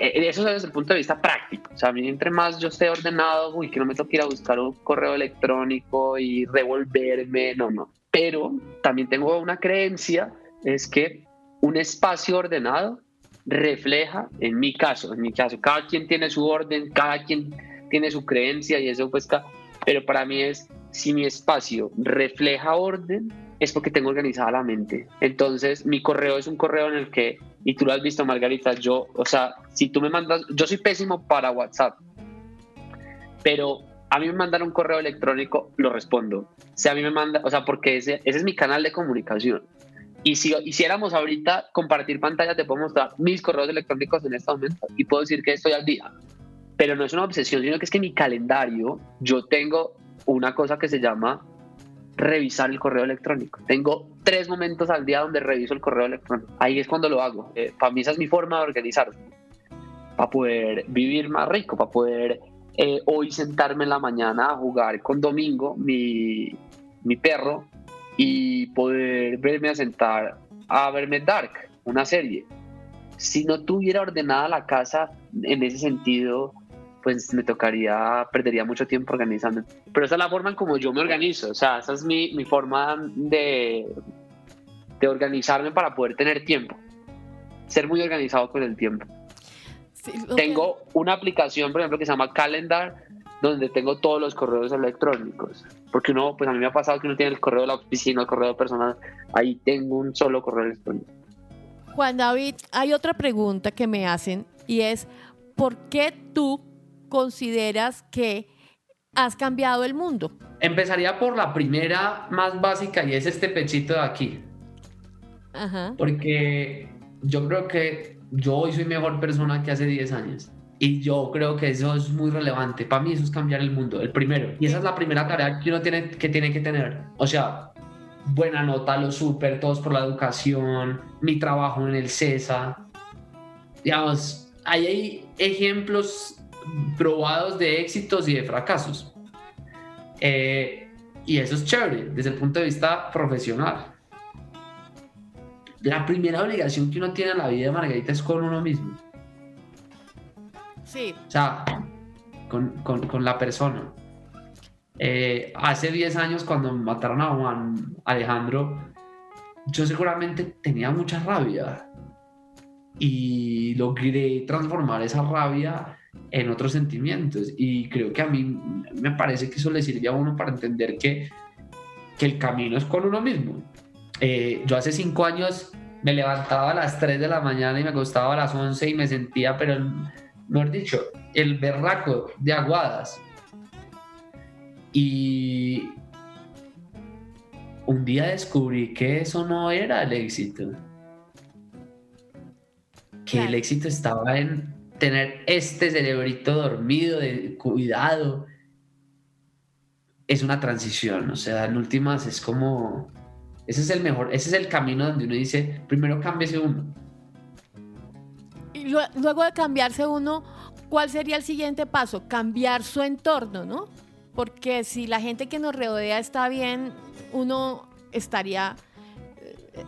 eso es desde el punto de vista práctico. O sea, a mí entre más yo esté ordenado, uy, que no me toque ir a buscar un correo electrónico y revolverme, no, no. Pero también tengo una creencia, es que un espacio ordenado refleja, en mi caso, en mi caso, cada quien tiene su orden, cada quien tiene su creencia y eso pues, pero para mí es, si mi espacio refleja orden, es porque tengo organizada la mente. Entonces, mi correo es un correo en el que, y tú lo has visto, Margarita, yo, o sea, si tú me mandas, yo soy pésimo para WhatsApp, pero a mí me mandan un correo electrónico, lo respondo. Si a mí me manda, o sea, porque ese, ese es mi canal de comunicación. Y si hiciéramos ahorita compartir pantalla, te puedo mostrar mis correos electrónicos en este momento y puedo decir que estoy al día. Pero no es una obsesión, sino que es que mi calendario yo tengo una cosa que se llama revisar el correo electrónico. Tengo tres momentos al día donde reviso el correo electrónico. Ahí es cuando lo hago. Eh, para mí esa es mi forma de organizar. Para poder vivir más rico, para poder eh, hoy sentarme en la mañana a jugar con Domingo, mi, mi perro, y poder verme a sentar a verme Dark, una serie. Si no tuviera ordenada la casa en ese sentido, pues me tocaría, perdería mucho tiempo organizando. Pero esa es la forma en como yo me organizo, o sea, esa es mi, mi forma de, de organizarme para poder tener tiempo. Ser muy organizado con el tiempo. Tengo una aplicación, por ejemplo, que se llama Calendar, donde tengo todos los correos electrónicos. Porque uno, pues a mí me ha pasado que uno tiene el correo de la oficina, el correo personal, ahí tengo un solo correo electrónico. Juan David, hay otra pregunta que me hacen y es, ¿por qué tú consideras que has cambiado el mundo? Empezaría por la primera más básica y es este pechito de aquí. Ajá. Porque yo creo que yo hoy soy mejor persona que hace 10 años. Y yo creo que eso es muy relevante. Para mí eso es cambiar el mundo, el primero. Y esa es la primera tarea que uno tiene que, tiene que tener. O sea, buena nota, lo súper, todos por la educación, mi trabajo en el CESA. Digamos, ahí hay ejemplos probados de éxitos y de fracasos. Eh, y eso es chévere desde el punto de vista profesional. La primera obligación que uno tiene en la vida de Margarita es con uno mismo. Sí. O sea, con, con, con la persona. Eh, hace 10 años cuando mataron a Juan Alejandro, yo seguramente tenía mucha rabia y logré transformar esa rabia en otros sentimientos y creo que a mí me parece que eso le sirve a uno para entender que, que el camino es con uno mismo. Eh, yo hace 5 años me levantaba a las 3 de la mañana y me acostaba a las 11 y me sentía, pero mejor dicho, el berraco de aguadas. Y un día descubrí que eso no era el éxito. Que el éxito estaba en tener este cerebrito dormido, de cuidado. Es una transición, o sea, en últimas es como. Ese es el mejor, ese es el camino donde uno dice, primero cámbiese uno. Luego de cambiarse uno, ¿cuál sería el siguiente paso? Cambiar su entorno, ¿no? Porque si la gente que nos rodea está bien, uno estaría,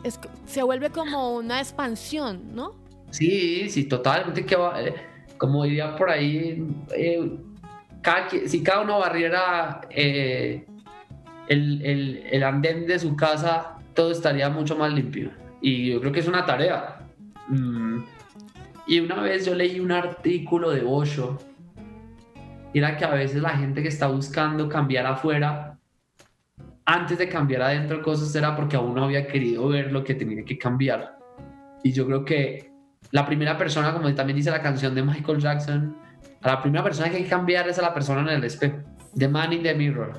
eh, se vuelve como una expansión, ¿no? Sí, sí, totalmente. Eh, como diría por ahí, eh, si cada uno barriera el, el, andén de su casa, todo estaría mucho más limpio. Y yo creo que es una tarea. Mm. Y una vez yo leí un artículo de Osho era que a veces la gente que está buscando cambiar afuera, antes de cambiar adentro cosas, era porque aún no había querido ver lo que tenía que cambiar. Y yo creo que la primera persona, como también dice la canción de Michael Jackson, a la primera persona que hay que cambiar es a la persona en el espejo. The man in the mirror.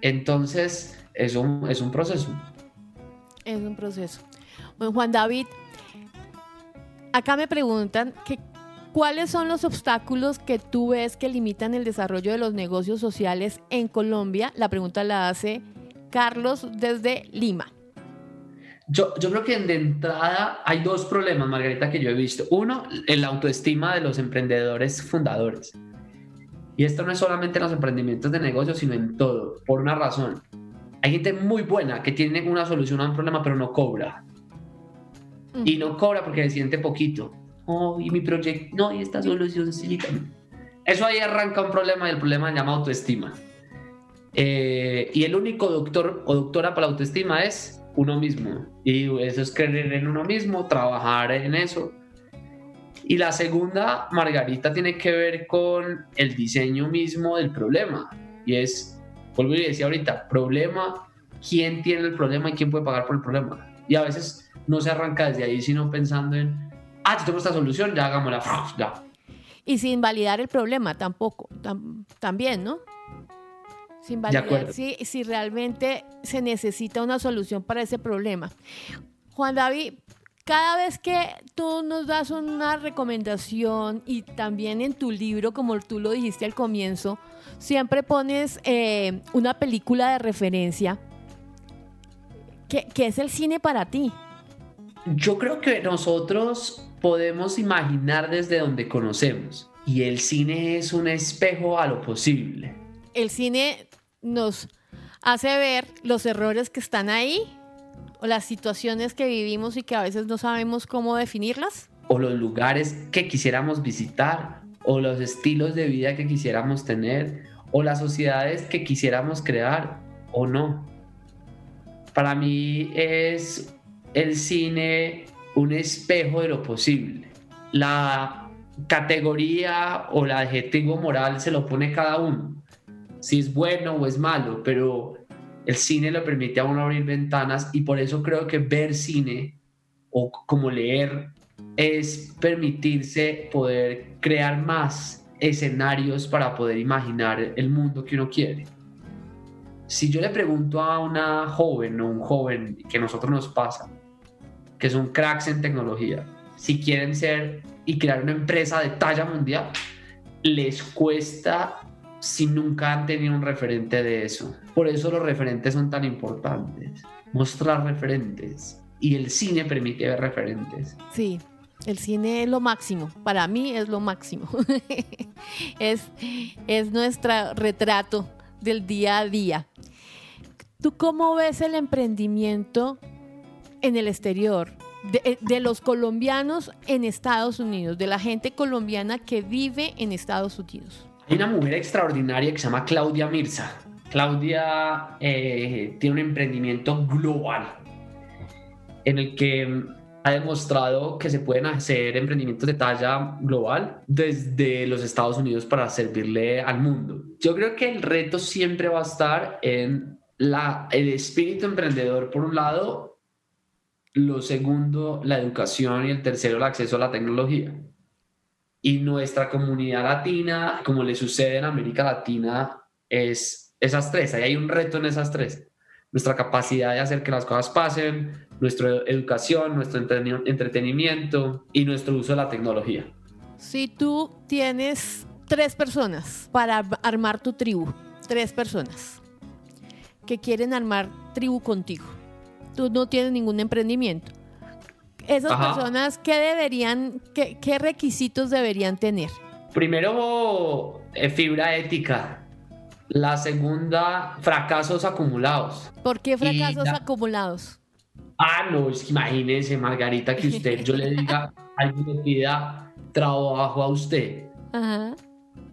Entonces, es un, es un proceso. Es un proceso. Bueno, Juan David, acá me preguntan que ¿Cuáles son los obstáculos que tú ves que limitan el desarrollo de los negocios sociales en Colombia? La pregunta la hace Carlos desde Lima. Yo, yo creo que de entrada hay dos problemas, Margarita, que yo he visto. Uno, el autoestima de los emprendedores fundadores. Y esto no es solamente en los emprendimientos de negocios, sino en todo, por una razón. Hay gente muy buena que tiene una solución a un problema, pero no cobra. Y no cobra porque se siente poquito y mi proyecto, no, y esta solución sí. Eso ahí arranca un problema y el problema se llama autoestima. Eh, y el único doctor o doctora para la autoestima es uno mismo. Y eso es creer en uno mismo, trabajar en eso. Y la segunda, Margarita, tiene que ver con el diseño mismo del problema. Y es, vuelvo y decía ahorita, problema, quién tiene el problema y quién puede pagar por el problema. Y a veces no se arranca desde ahí, sino pensando en ah, yo tengo esta solución, ya hagámosla, ya. Y sin validar el problema tampoco, también, ¿no? Sin validar si, si realmente se necesita una solución para ese problema. Juan David, cada vez que tú nos das una recomendación y también en tu libro, como tú lo dijiste al comienzo, siempre pones eh, una película de referencia. ¿Qué, ¿Qué, es el cine para ti? Yo creo que nosotros podemos imaginar desde donde conocemos y el cine es un espejo a lo posible. El cine nos hace ver los errores que están ahí o las situaciones que vivimos y que a veces no sabemos cómo definirlas. O los lugares que quisiéramos visitar o los estilos de vida que quisiéramos tener o las sociedades que quisiéramos crear o no. Para mí es el cine un espejo de lo posible. La categoría o el adjetivo moral se lo pone cada uno, si es bueno o es malo, pero el cine le permite a uno abrir ventanas y por eso creo que ver cine o como leer es permitirse poder crear más escenarios para poder imaginar el mundo que uno quiere. Si yo le pregunto a una joven o un joven que a nosotros nos pasa, que son cracks en tecnología, si quieren ser y crear una empresa de talla mundial, les cuesta si nunca han tenido un referente de eso. Por eso los referentes son tan importantes. Mostrar referentes. Y el cine permite ver referentes. Sí, el cine es lo máximo. Para mí es lo máximo. es, es nuestro retrato del día a día. ¿Tú cómo ves el emprendimiento en el exterior? De, de, los colombianos en Estados Unidos, de la gente colombiana que vive en Estados Unidos. Hay una mujer extraordinaria que se llama Claudia Mirza. Claudia eh, tiene un emprendimiento global en el que ha demostrado que se pueden hacer emprendimientos de talla global desde los Estados Unidos para servirle al mundo. Yo creo que el reto siempre va a estar en el espíritu emprendedor por un lado, lo segundo, la educación y el tercero, el acceso a la tecnología. Y nuestra comunidad latina, como le sucede en América Latina, es esas tres. Ahí hay un reto en esas tres. Nuestra capacidad de hacer que las cosas pasen, nuestra educación, nuestro entretenimiento y nuestro uso de la tecnología. Si tú tienes tres personas para armar tu tribu, tres personas que quieren armar tribu contigo, tú no tienes ningún emprendimiento. Esas personas, ¿qué deberían, qué, qué, requisitos deberían tener? Primero, eh, fibra ética. La segunda, fracasos acumulados. ¿Por qué fracasos acumulados? Ah, no, es que imagínese, Margarita, que usted, yo le diga, alguien le pida trabajo a usted, a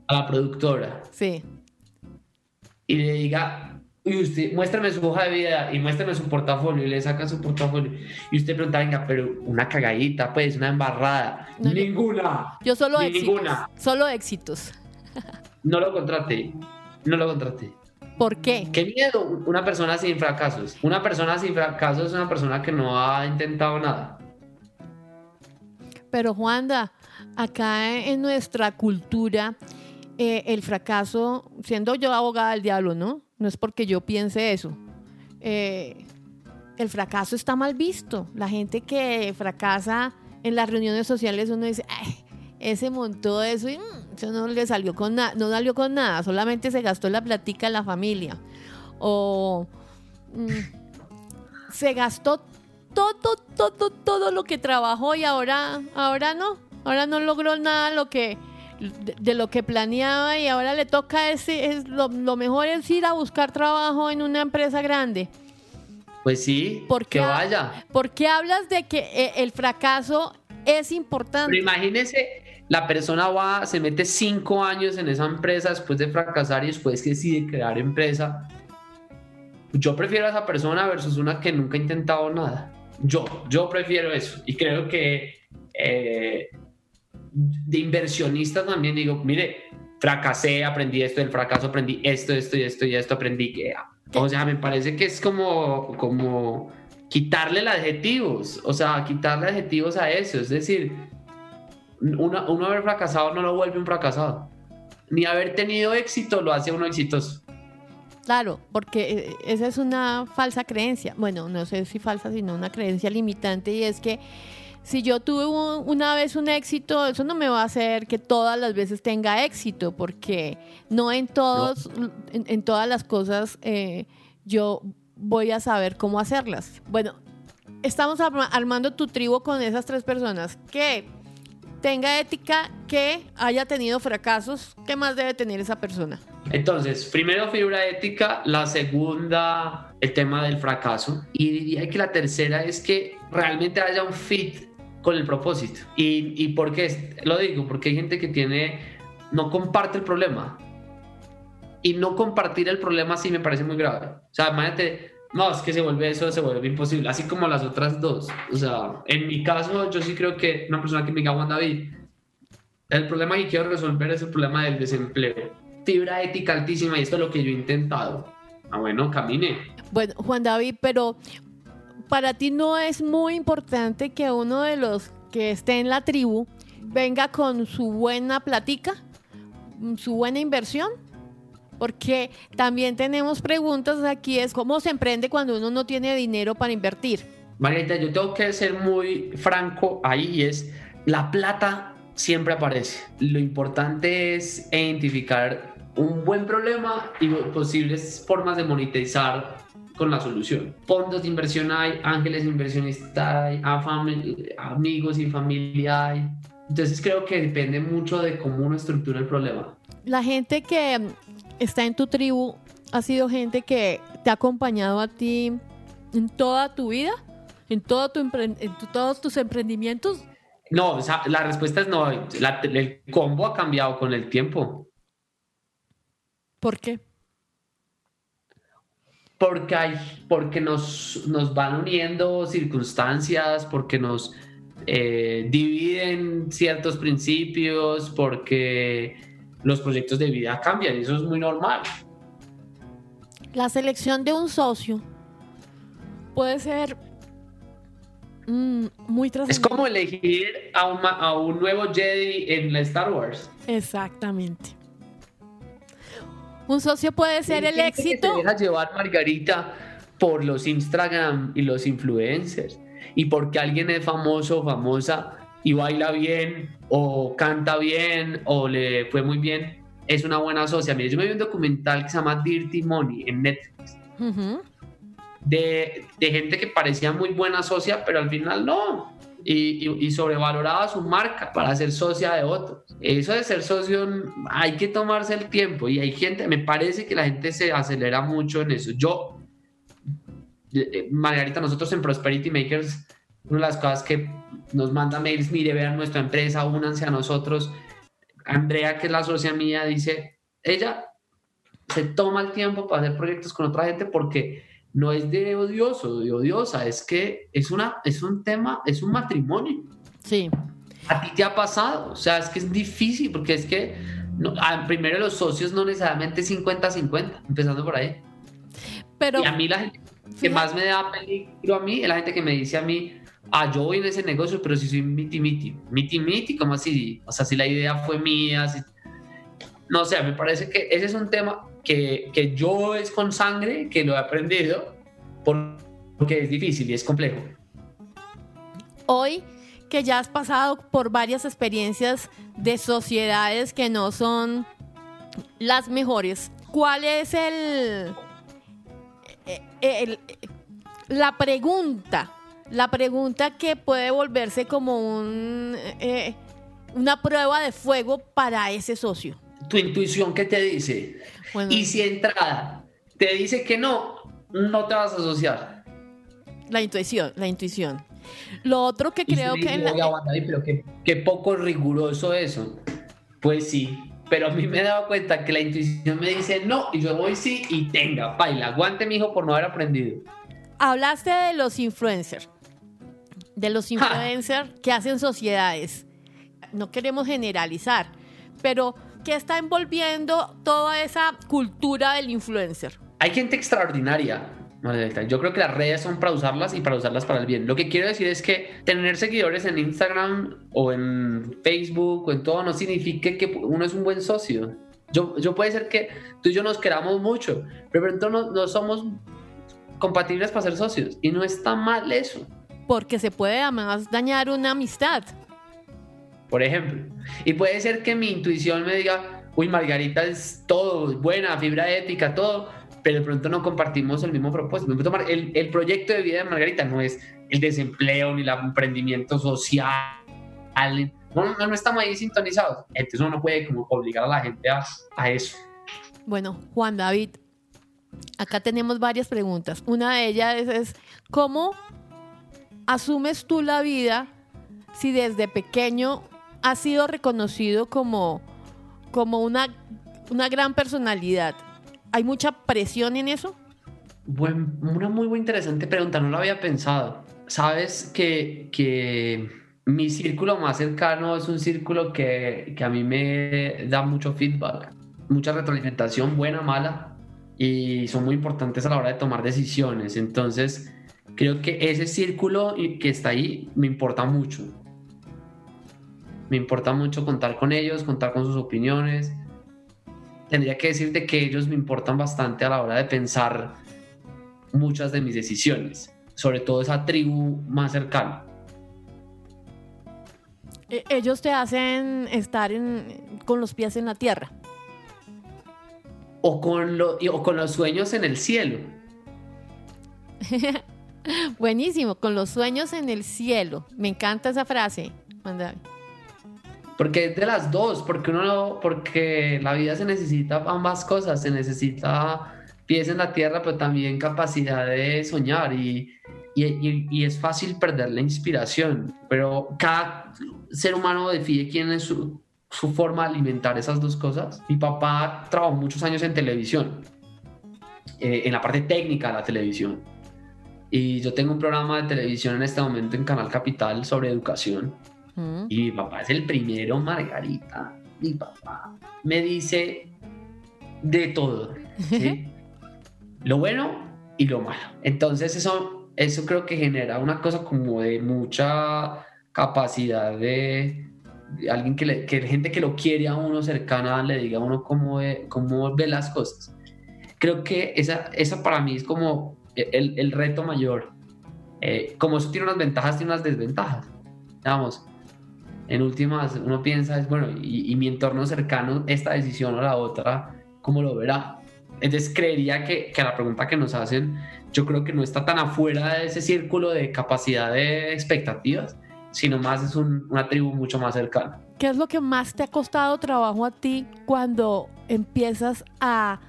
la productora. Sí. Y le diga, y usted, muéstrame su hoja de vida y muéstrame su portafolio y le saca su portafolio. Y usted pregunta, venga, pero una cagadita, pues, una embarrada. ninguna. Yo solo éxitos. Ninguna. Solo éxitos. no lo contrate. No lo contrate. ¿Por qué? Qué miedo una persona sin fracasos. Una persona sin fracasos es una persona que no ha intentado nada. Pero Juanda, acá en nuestra cultura, eh, el fracaso, siendo yo abogada del diablo, ¿no? No es porque yo piense eso. Eh, el fracaso está mal visto. La gente que fracasa en las reuniones sociales, uno dice, Ay, ese montó eso y mm, eso no le salió con nada, no salió con nada, solamente se gastó la platica en la familia. O mm, se gastó todo, todo, todo lo que trabajó y ahora, ahora no, ahora no logró nada lo que, de, lo que planeaba y ahora le toca ese, es lo, mejor es ir a buscar trabajo en una empresa grande. Pues sí, que vaya. ¿Por qué hablas de que eh, el fracaso es importante? Pero imagínese la persona va, se mete cinco años en esa empresa después de fracasar y después decide crear empresa. Yo prefiero a esa persona versus una que nunca ha intentado nada. Yo, yo prefiero eso. Y creo que eh, de inversionista también digo, mire, fracasé, aprendí esto del fracaso, aprendí esto, esto y esto y esto, aprendí que... O sea, me parece que es como, como quitarle adjetivos, o sea, quitarle adjetivos a eso. Es decir, uno, haber fracasado no lo vuelve un fracasado. Ni haber tenido éxito lo hace uno exitoso. Claro, porque eh, esa es una falsa creencia. Bueno, no sé si falsa, sino una creencia limitante y es que si yo tuve una vez un éxito, eso no me va a hacer que todas las veces tenga éxito, porque no en todos, En, todas las cosas eh, yo voy a saber cómo hacerlas. Bueno, estamos armando tu tribu con esas tres personas. ¿Qué? tenga ética, que haya tenido fracasos, ¿qué más debe tener esa persona? Entonces, primero fibra ética, la segunda el tema del fracaso y diría que la tercera es que realmente haya un fit con el propósito. ¿Y, y por qué lo digo? Porque hay gente que tiene, no comparte el problema. Y no compartir el problema sí me parece muy grave. O sea, imagínate, no, es que se vuelve eso, se vuelve imposible, así como las otras dos. O sea, en mi caso, yo sí creo que una persona que me diga, Juan David, el problema que quiero resolver es el problema del desempleo. Fibra ética altísima y esto es lo que yo he intentado. Ah, bueno, camine. Bueno, Juan David, pero para ti no es muy importante que uno de los que esté en la tribu venga con su buena platica, su buena inversión porque también tenemos preguntas aquí, es cómo se emprende cuando uno no tiene dinero para invertir. Margarita, yo tengo que ser muy franco ahí es, la plata siempre aparece. Lo importante es identificar un buen problema y posibles formas de monetizar con la solución. Fondos de inversión hay, ángeles inversionistas hay, amigos y familia hay. Entonces creo que depende mucho de cómo uno estructura el problema. la gente que está en tu tribu ha sido gente que te ha acompañado a ti en toda tu vida, en, todo tu en todos tus emprendimientos. No, la respuesta es no. el combo ha cambiado con el tiempo. ¿Por qué? Porque, hay, porque nos, nos van uniendo circunstancias, porque nos eh, dividen ciertos principios, porque los proyectos de vida cambian y eso es muy normal. La selección de un socio puede ser mm, muy Es como elegir a un, a un nuevo Jedi en Star Wars. Exactamente. Un socio puede ser el éxito. Que deja llevar Margarita por los Instagram y los influencers y porque alguien es famoso o famosa y baila bien o canta bien o le fue muy bien, es una buena socia. Mira, yo me vi un documental que se llama Dirty Money en Netflix. de, de, gente que parecía muy buena socia, pero al final no y, sobrevaloraba su marca para ser socia de otros. Eso de ser socio hay que tomarse el tiempo y hay gente, me parece que la gente se acelera mucho en eso. Yo, eh, Margarita, nosotros en Prosperity Makers, una de las cosas que nos manda mails, mire, vean nuestra empresa, únanse a nosotros. Andrea, que es la socia mía, dice, ella se toma el tiempo para hacer proyectos con otra gente porque no es de odioso, de odiosa, es que es, una, es un tema, es un matrimonio. Sí. A ti te ha pasado, o sea, es que es difícil, porque es que no, primero los socios no necesariamente 50-50, empezando por ahí. Pero, y a mí la gente que más me da peligro a mí es la gente que me dice a mí, ah, yo voy en ese negocio, pero si soy miti miti, miti miti, como así? O sea, si la idea fue mía, no sé, me parece que ese es un tema que, yo es con sangre, que lo he aprendido, porque es difícil y es complejo. Hoy que ya has pasado por varias experiencias de sociedades que no son las mejores, ¿cuál es el, la pregunta? La pregunta que puede volverse como un, eh, una prueba de fuego para ese socio. Tu intuición, ¿qué te dice? Y si entrada te dice que no, no te vas a asociar. La intuición, la intuición. Lo otro que creo que... pero qué, poco riguroso eso. Pues sí, pero a mí me he dado cuenta que la intuición me dice no y yo voy sí y tenga, baila, aguante mi hijo por no haber aprendido. Hablaste de los influencers, de los influencers que hacen sociedades. No queremos generalizar, pero ¿Qué está envolviendo toda esa cultura del influencer? Hay gente extraordinaria. Yo creo que las redes son para usarlas y para usarlas para el bien. Lo que quiero decir es que tener seguidores en Instagram o en Facebook o en todo no significa que uno es un buen socio. Yo, yo puede ser que tú y yo nos queramos mucho, pero entonces no, no somos compatibles para ser socios. Y no está mal eso. Porque se puede además dañar una amistad por ejemplo. Y puede ser que mi intuición me diga, uy, Margarita es todo, buena, fibra ética, todo, pero de pronto no compartimos el mismo propósito. El, el proyecto de vida de Margarita no es el desempleo ni el emprendimiento social. No, no, estamos ahí sintonizados. Entonces uno no puede como obligar a la gente a, a eso. Bueno, Juan David, acá tenemos varias preguntas. Una de ellas es ¿cómo asumes tú la vida si desde pequeño ha sido reconocido como, como una, una gran personalidad. ¿Hay mucha presión en eso? una muy, muy interesante pregunta, no lo había pensado. Sabes que, que mi círculo más cercano es un círculo que, que, a mí me da mucho feedback, mucha retroalimentación, buena, mala, y son muy importantes a la hora de tomar decisiones. Entonces, creo que ese círculo que está ahí me importa mucho me importa mucho contar con ellos, contar con sus opiniones. Tendría que decirte que ellos me importan bastante a la hora de pensar muchas de mis decisiones, sobre todo esa tribu más cercana. E, ellos te hacen estar con los pies en la tierra. O con, o con los sueños en el cielo. Buenísimo, con los sueños en el cielo. Me encanta esa frase. Porque es de las dos, porque uno porque la vida se necesita ambas cosas, se necesita pies en la tierra, pero también capacidad de soñar y, y, es fácil perder la inspiración, pero cada ser humano define quién es su, su forma de alimentar esas dos cosas. Mi papá trabajó muchos años en televisión, eh, en la parte técnica de la televisión. Y yo tengo un programa de televisión en este momento en Canal Capital sobre educación. Mm. Y mi papá es el primero, Margarita. Mi papá me dice de todo. lo bueno y lo malo. Entonces eso, eso creo que genera una cosa como de mucha capacidad de, alguien que, le, que gente que lo quiere a uno cercana le diga a uno cómo, cómo ve las cosas. Creo que esa, esa para mí es como el, el reto mayor. Eh, como eso tiene unas ventajas, tiene unas desventajas. Vamos, en últimas uno piensa, es bueno, y, y mi entorno cercano, esta decisión o la otra, ¿cómo lo verá? Entonces creería que, que, la pregunta que nos hacen, yo creo que no está tan afuera de ese círculo de capacidad de expectativas, sino más es una tribu mucho más cercana. ¿Qué es lo que más te ha costado trabajo a ti cuando empiezas a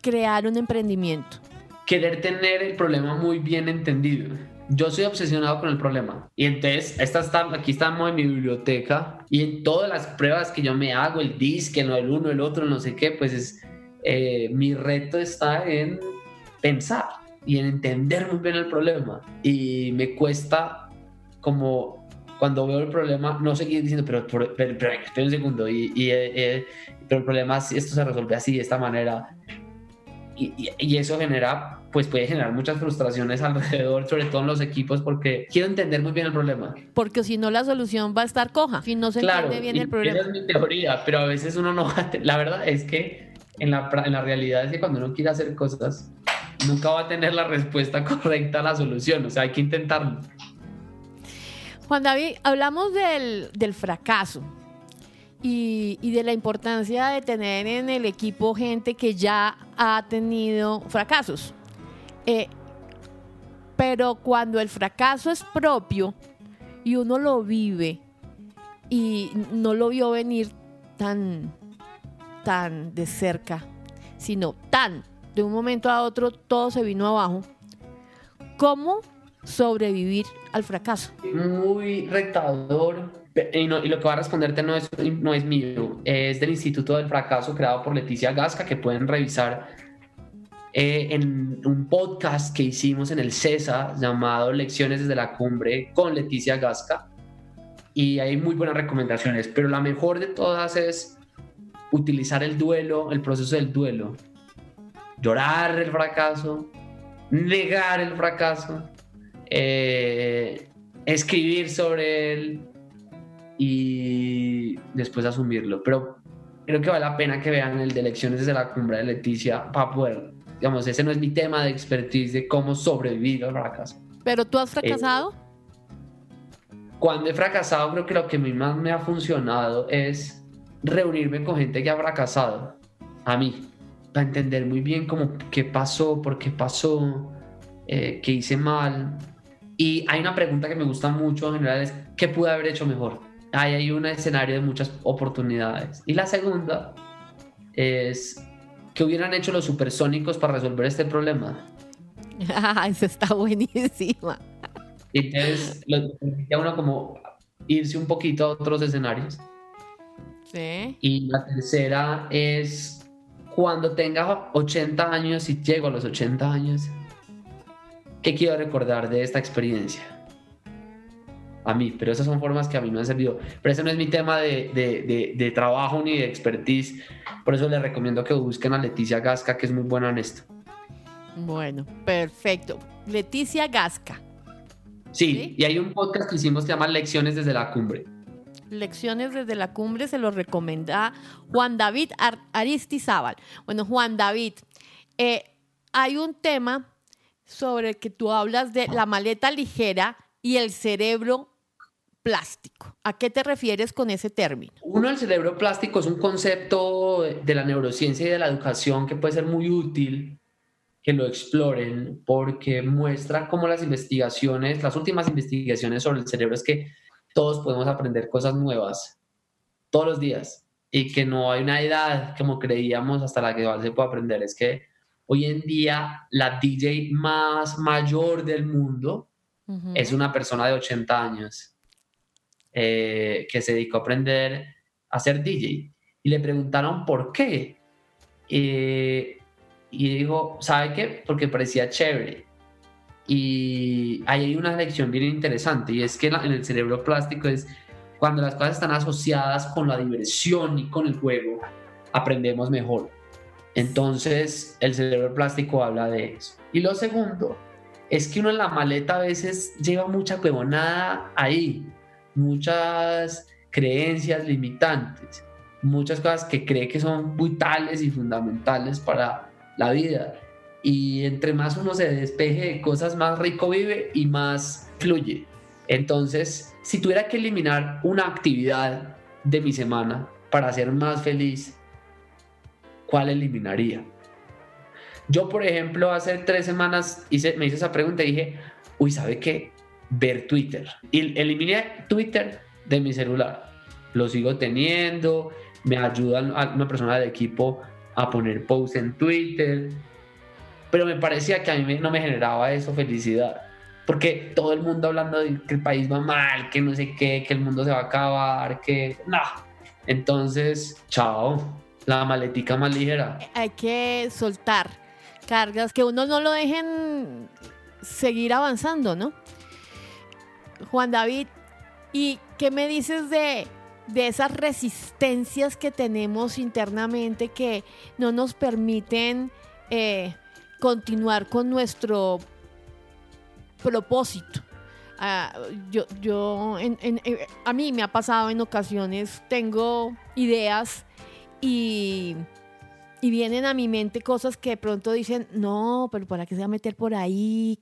crear un emprendimiento? Querer tener el problema muy bien entendido. Yo soy obsesionado con el problema. Y entonces, esta está, aquí estamos en mi biblioteca y en todas las pruebas que yo me hago, el disque, no el uno, el otro, no sé qué, pues es, eh, mi reto está en pensar y en entender muy bien el problema. Y me cuesta como cuando veo el problema, no seguir diciendo, pero, pero, pero, un segundo, y, eh, eh, pero el problema es esto se resuelve así, de esta manera. Y, y, eso genera, pues puede generar muchas frustraciones alrededor, sobre todo en los equipos, porque quiero entender muy bien el problema. Porque si no, la solución va a estar coja, si no se entiende bien el problema. Esa es mi teoría, pero a veces uno no La verdad es que en la, en la realidad es que cuando uno quiere hacer cosas, nunca va a tener la respuesta correcta a la solución, o sea, hay que intentarlo. Juan David, hablamos del, fracaso y, de la importancia de tener en el equipo gente que ya ha tenido fracasos. Eh, pero cuando el fracaso es propio y uno lo vive y no lo vio venir tan, tan de cerca, sino tan de un momento a otro todo se vino abajo, ¿cómo sobrevivir al fracaso? Muy retador. Y, lo que va a responderte no es, no es mío, es del Instituto del Fracaso creado por Leticia Gasca, que pueden revisar eh, en un podcast que hicimos en el CESA llamado Lecciones desde la Cumbre con Leticia Gasca. Y hay muy buenas recomendaciones, pero la mejor de todas es utilizar el duelo, el proceso del duelo. Llorar el fracaso, negar el fracaso, eh, escribir sobre él y después asumirlo. Pero creo que vale la pena que vean el de lecciones desde la cumbre de Leticia para poder, digamos, ese no es mi tema de expertise de cómo sobrevivir al fracaso. ¿Pero tú has fracasado? Eh, cuando he fracasado, creo que lo que a mí más me ha funcionado es reunirme con gente que ha fracasado, a mí, para entender muy bien cómo, qué pasó, por qué pasó, eh, qué hice mal, y hay una pregunta que me gusta mucho en general, es ¿qué pude haber hecho mejor? Ahí hay un escenario de muchas oportunidades. Y la segunda es ¿qué hubieran hecho los supersónicos para resolver este problema? Ah, eso está buenísima. Entonces, lo a uno como irse un poquito a otros escenarios. Sí. Y la tercera es cuando tenga 80 años y llego a los 80 años, ¿Qué quiero recordar de esta experiencia? A mí, pero esas son formas que a mí me han servido. Pero ese no es mi tema de, de, de, trabajo ni de expertise. Por eso les recomiendo que busquen a Leticia Gasca, que es muy buena en esto. Bueno, perfecto. Leticia Gasca. Sí, y hay un podcast que hicimos que se llama Lecciones desde la Cumbre. Lecciones desde la Cumbre se lo recomienda Juan David Aristizábal. Bueno, Juan David, eh, hay un tema sobre el que tú hablas de la maleta ligera y el cerebro plástico. ¿A qué te refieres con ese término? Uno, el cerebro plástico es un concepto de la neurociencia y de la educación que puede ser muy útil que lo exploren porque muestra cómo las investigaciones, las últimas investigaciones sobre el cerebro es que todos podemos aprender cosas nuevas todos los días y que no hay una edad como creíamos hasta la que se puede aprender. Es que hoy en día la DJ más mayor del mundo es una persona de 80 años eh, que se dedicó a aprender a ser DJ. Y le preguntaron por qué. Y dijo, ¿sabe qué? Porque parecía chévere. Y ahí hay una lección bien interesante y es que en el cerebro plástico es cuando las cosas están asociadas con la diversión y con el juego, aprendemos mejor. Entonces, el cerebro plástico habla de eso. Y lo segundo es que uno en la maleta a veces lleva mucha huevonada ahí, muchas creencias limitantes, muchas cosas que cree que son vitales y fundamentales para la vida. Y entre más uno se despeje de cosas, más rico vive y más fluye. Entonces, si tuviera que eliminar una actividad de mi semana para ser más feliz, ¿cuál eliminaría? Yo, por ejemplo, hace tres semanas hice, me hice esa pregunta y dije, uy, ¿sabe qué? Ver Twitter. Y eliminé Twitter de mi celular. Lo sigo teniendo, me ayuda una persona del equipo a poner posts en Twitter, pero me parecía que a mí no me generaba eso felicidad. Porque todo el mundo hablando de que el país va mal, que no sé qué, que el mundo se va a acabar, que no. Entonces, chao, la maletica más ligera. Hay que soltar cargas, que uno no lo dejen seguir avanzando, ¿no? Juan David, ¿y qué me dices de, de esas resistencias que tenemos internamente que no nos permiten eh, continuar con nuestro propósito? Ah, yo, yo eh, a mí me ha pasado en ocasiones, tengo ideas y y vienen a mi mente cosas que de pronto dicen, no, pero ¿para qué se va a meter por ahí?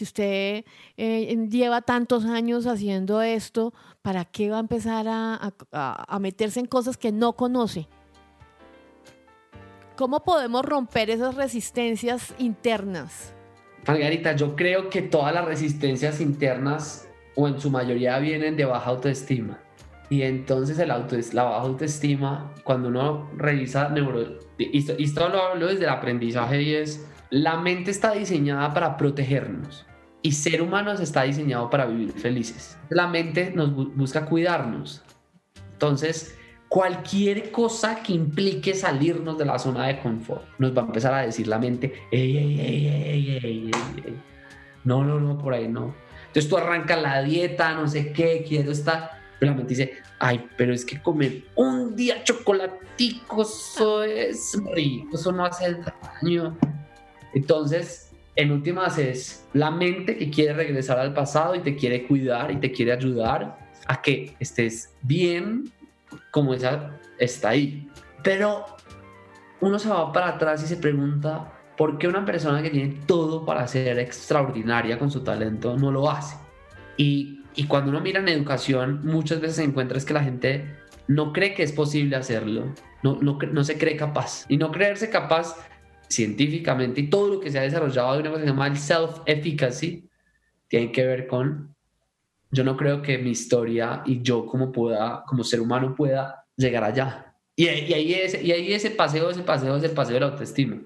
Si usted eh, lleva tantos años haciendo esto, ¿para qué va a empezar a, a, meterse en cosas que no conoce? ¿Cómo podemos romper esas resistencias internas? Margarita, yo creo que todas las resistencias internas, o en su mayoría, vienen de baja autoestima. Y entonces el auto, la baja autoestima, cuando uno revisa neuro... Y esto lo hablo desde el aprendizaje y es, la mente está diseñada para protegernos y ser humanos está diseñado para vivir felices. La mente nos busca cuidarnos. Entonces, cualquier cosa que implique salirnos de la zona de confort, nos va a empezar a decir la mente, ey, ey, ey, no, no, no, por ahí no. Entonces tú arrancas la dieta, no sé qué, quiero estar pero la mente dice, ay, pero es que comer un día chocolatico, eso es rico, eso no hace daño. Entonces, en últimas es la mente que quiere regresar al pasado y te quiere cuidar y te quiere ayudar a que estés bien como esa está ahí. Pero uno se va para atrás y se pregunta, ¿por qué una persona que tiene todo para ser extraordinaria con su talento no lo hace? Y y cuando uno mira en educación, muchas veces se encuentra es que la gente no cree que es posible hacerlo, no, no, no se cree capaz. Y no creerse capaz científicamente y todo lo que se ha desarrollado de una cosa que se llama el self-efficacy tiene que ver con yo no creo que mi historia y yo como pueda, como ser humano pueda llegar allá. Y, y ahí, ese, y ahí ese paseo, ese paseo, ese paseo de la autoestima.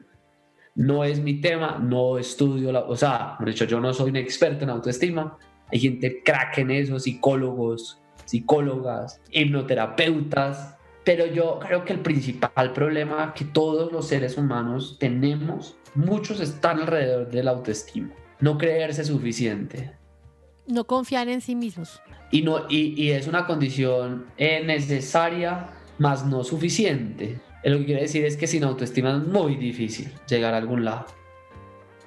No es mi tema, no estudio, la, o sea, de hecho yo no soy un experto en autoestima, hay gente crack en eso, psicólogos, psicólogas, hipnoterapeutas, pero yo creo que el principal problema que todos los seres humanos tenemos, muchos están alrededor de la autoestima, no creerse suficiente. No confiar en sí mismos. Y, no, y, es una condición eh, necesaria, más no suficiente. Lo que quiere decir es que sin autoestima es muy difícil llegar a algún lado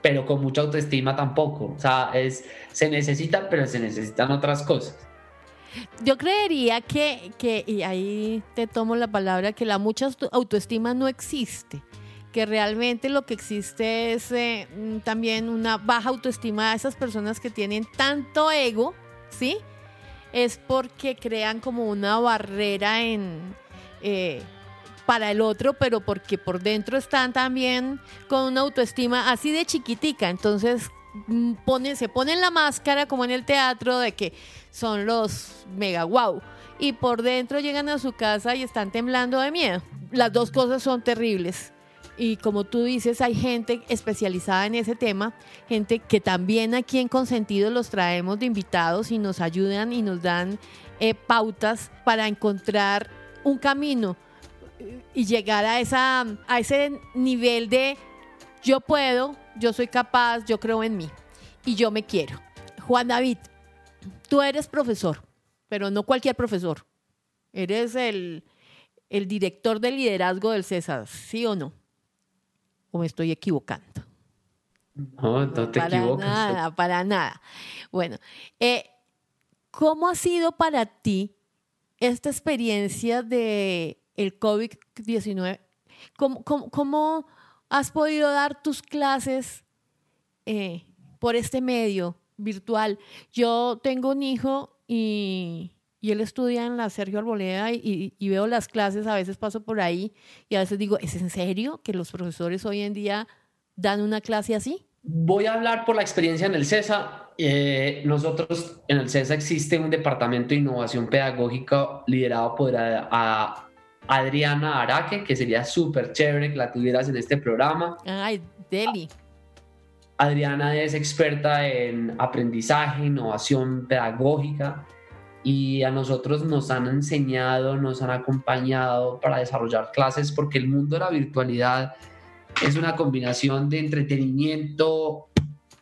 pero con mucha autoestima tampoco. O sea, es, se necesitan, pero se necesitan otras cosas. Yo creería que, que, y ahí te tomo la palabra, que la mucha autoestima no existe, que realmente lo que existe es eh, también una baja autoestima de esas personas que tienen tanto ego, ¿sí? Es porque crean como una barrera en... Eh, para el otro, pero porque por dentro están también con una autoestima así de chiquitica. Entonces mm, se ponen la máscara como en el teatro de que son los mega wow. y por dentro llegan a su casa y están temblando de miedo. Las dos cosas son terribles. Y como tú dices, hay gente especializada en ese tema, gente que también aquí en Consentido los traemos de invitados y nos ayudan y nos dan eh, pautas para encontrar un camino y llegar a, esa, a ese nivel de yo puedo, yo soy capaz, yo creo en mí y yo me quiero. Juan David, tú eres profesor, pero no cualquier profesor. Eres el, el director de liderazgo del César, ¿sí o no? ¿O me estoy equivocando? No, no te para equivocas. Nada, para nada. Bueno, eh, ¿cómo ha sido para ti esta experiencia de el COVID-19? ¿Cómo, cómo, cómo has podido dar tus clases eh, por este medio virtual? Yo tengo un hijo y, y él estudia en la Sergio Arboleda y, y, veo las clases, a veces paso por ahí y a veces digo, ¿es en serio que los profesores hoy en día dan una clase así? Voy a hablar por la experiencia en el CESA. Eh, nosotros en el CESA existe un departamento de innovación pedagógica liderado por a, a Adriana Araque, que sería súper chévere que la tuvieras en este programa. Ay, Deli. Adriana es experta en aprendizaje, innovación pedagógica y a nosotros nos han enseñado, nos han acompañado para desarrollar clases porque el mundo de la virtualidad es una combinación de entretenimiento,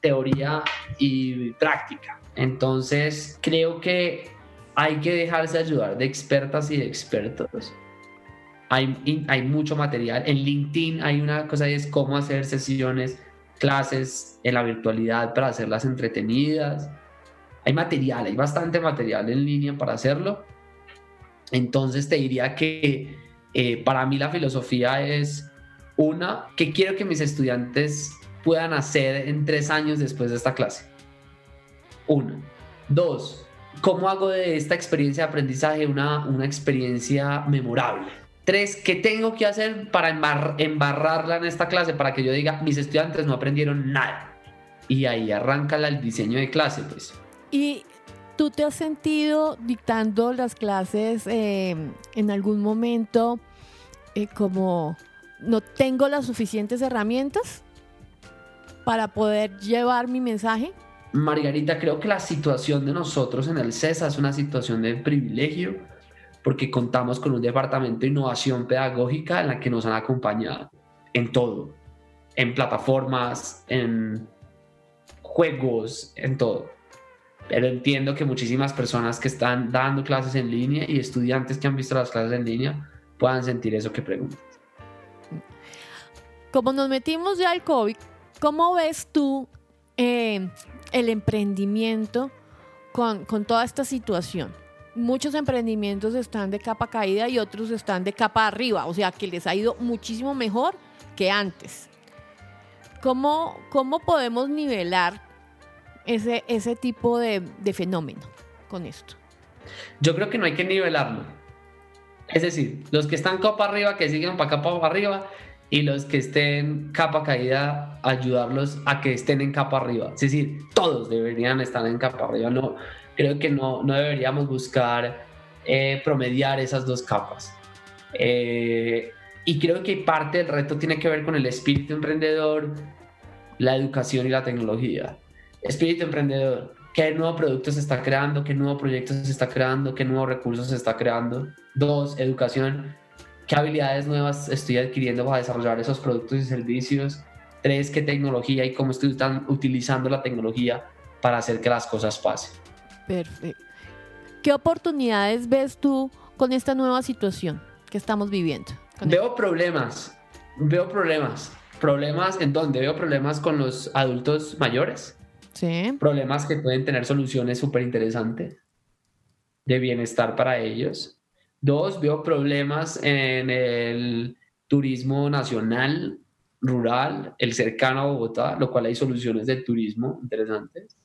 teoría y práctica. Entonces, creo que hay que dejarse ayudar de expertas y de expertos. Hay, mucho material. En LinkedIn hay una cosa y es cómo hacer sesiones, clases en la virtualidad para hacerlas entretenidas. Hay material, hay bastante material en línea para hacerlo. Entonces te diría que eh, para mí la filosofía es una, que quiero que mis estudiantes puedan hacer en tres años después de esta clase. Uno. Dos, ¿cómo hago de esta experiencia de aprendizaje una, una experiencia memorable? Tres, ¿qué tengo que hacer para embar embarrarla en esta clase para que yo diga, mis estudiantes no aprendieron nada? Y ahí arranca el diseño de clase, pues. ¿Y tú te has sentido dictando las clases eh, en algún momento eh, como no tengo las suficientes herramientas para poder llevar mi mensaje? Margarita, creo que la situación de nosotros en el CESA es una situación de privilegio porque contamos con un departamento de innovación pedagógica en la que nos han acompañado en todo, en plataformas, en juegos, en todo. Pero entiendo que muchísimas personas que están dando clases en línea y estudiantes que han visto las clases en línea puedan sentir eso que preguntas. Como nos metimos ya al COVID, ¿cómo ves tú eh, el emprendimiento con, con toda esta situación? Muchos emprendimientos están de capa caída y otros están de capa arriba, o sea que les ha ido muchísimo mejor que antes. ¿Cómo, cómo podemos nivelar ese, ese tipo de, fenómeno con esto? Yo creo que no hay que nivelarlo. Es decir, los que están capa arriba, que siguen para capa arriba, y los que estén capa caída, ayudarlos a que estén en capa arriba. Es decir, todos deberían estar en capa arriba. No, creo que no, no deberíamos buscar eh, promediar esas dos capas. Eh, y creo que parte del reto tiene que ver con el espíritu emprendedor, la educación y la tecnología. Espíritu emprendedor, ¿qué nuevo producto se está creando? ¿Qué nuevo proyecto se está creando? ¿Qué nuevos recursos se está creando? Dos, educación, ¿qué habilidades nuevas estoy adquiriendo para desarrollar esos productos y servicios? Tres, ¿qué tecnología y cómo estoy utilizando la tecnología para hacer que las cosas pasen? Perfecto. ¿Qué oportunidades ves tú con esta nueva situación que estamos viviendo? Veo problemas, veo problemas. ¿Problemas en dónde? Veo problemas con los adultos mayores. Sí. Problemas que pueden tener soluciones súper interesantes de bienestar para ellos. Dos, veo problemas en el turismo nacional, rural, el cercano a Bogotá, lo cual hay soluciones de turismo interesantes.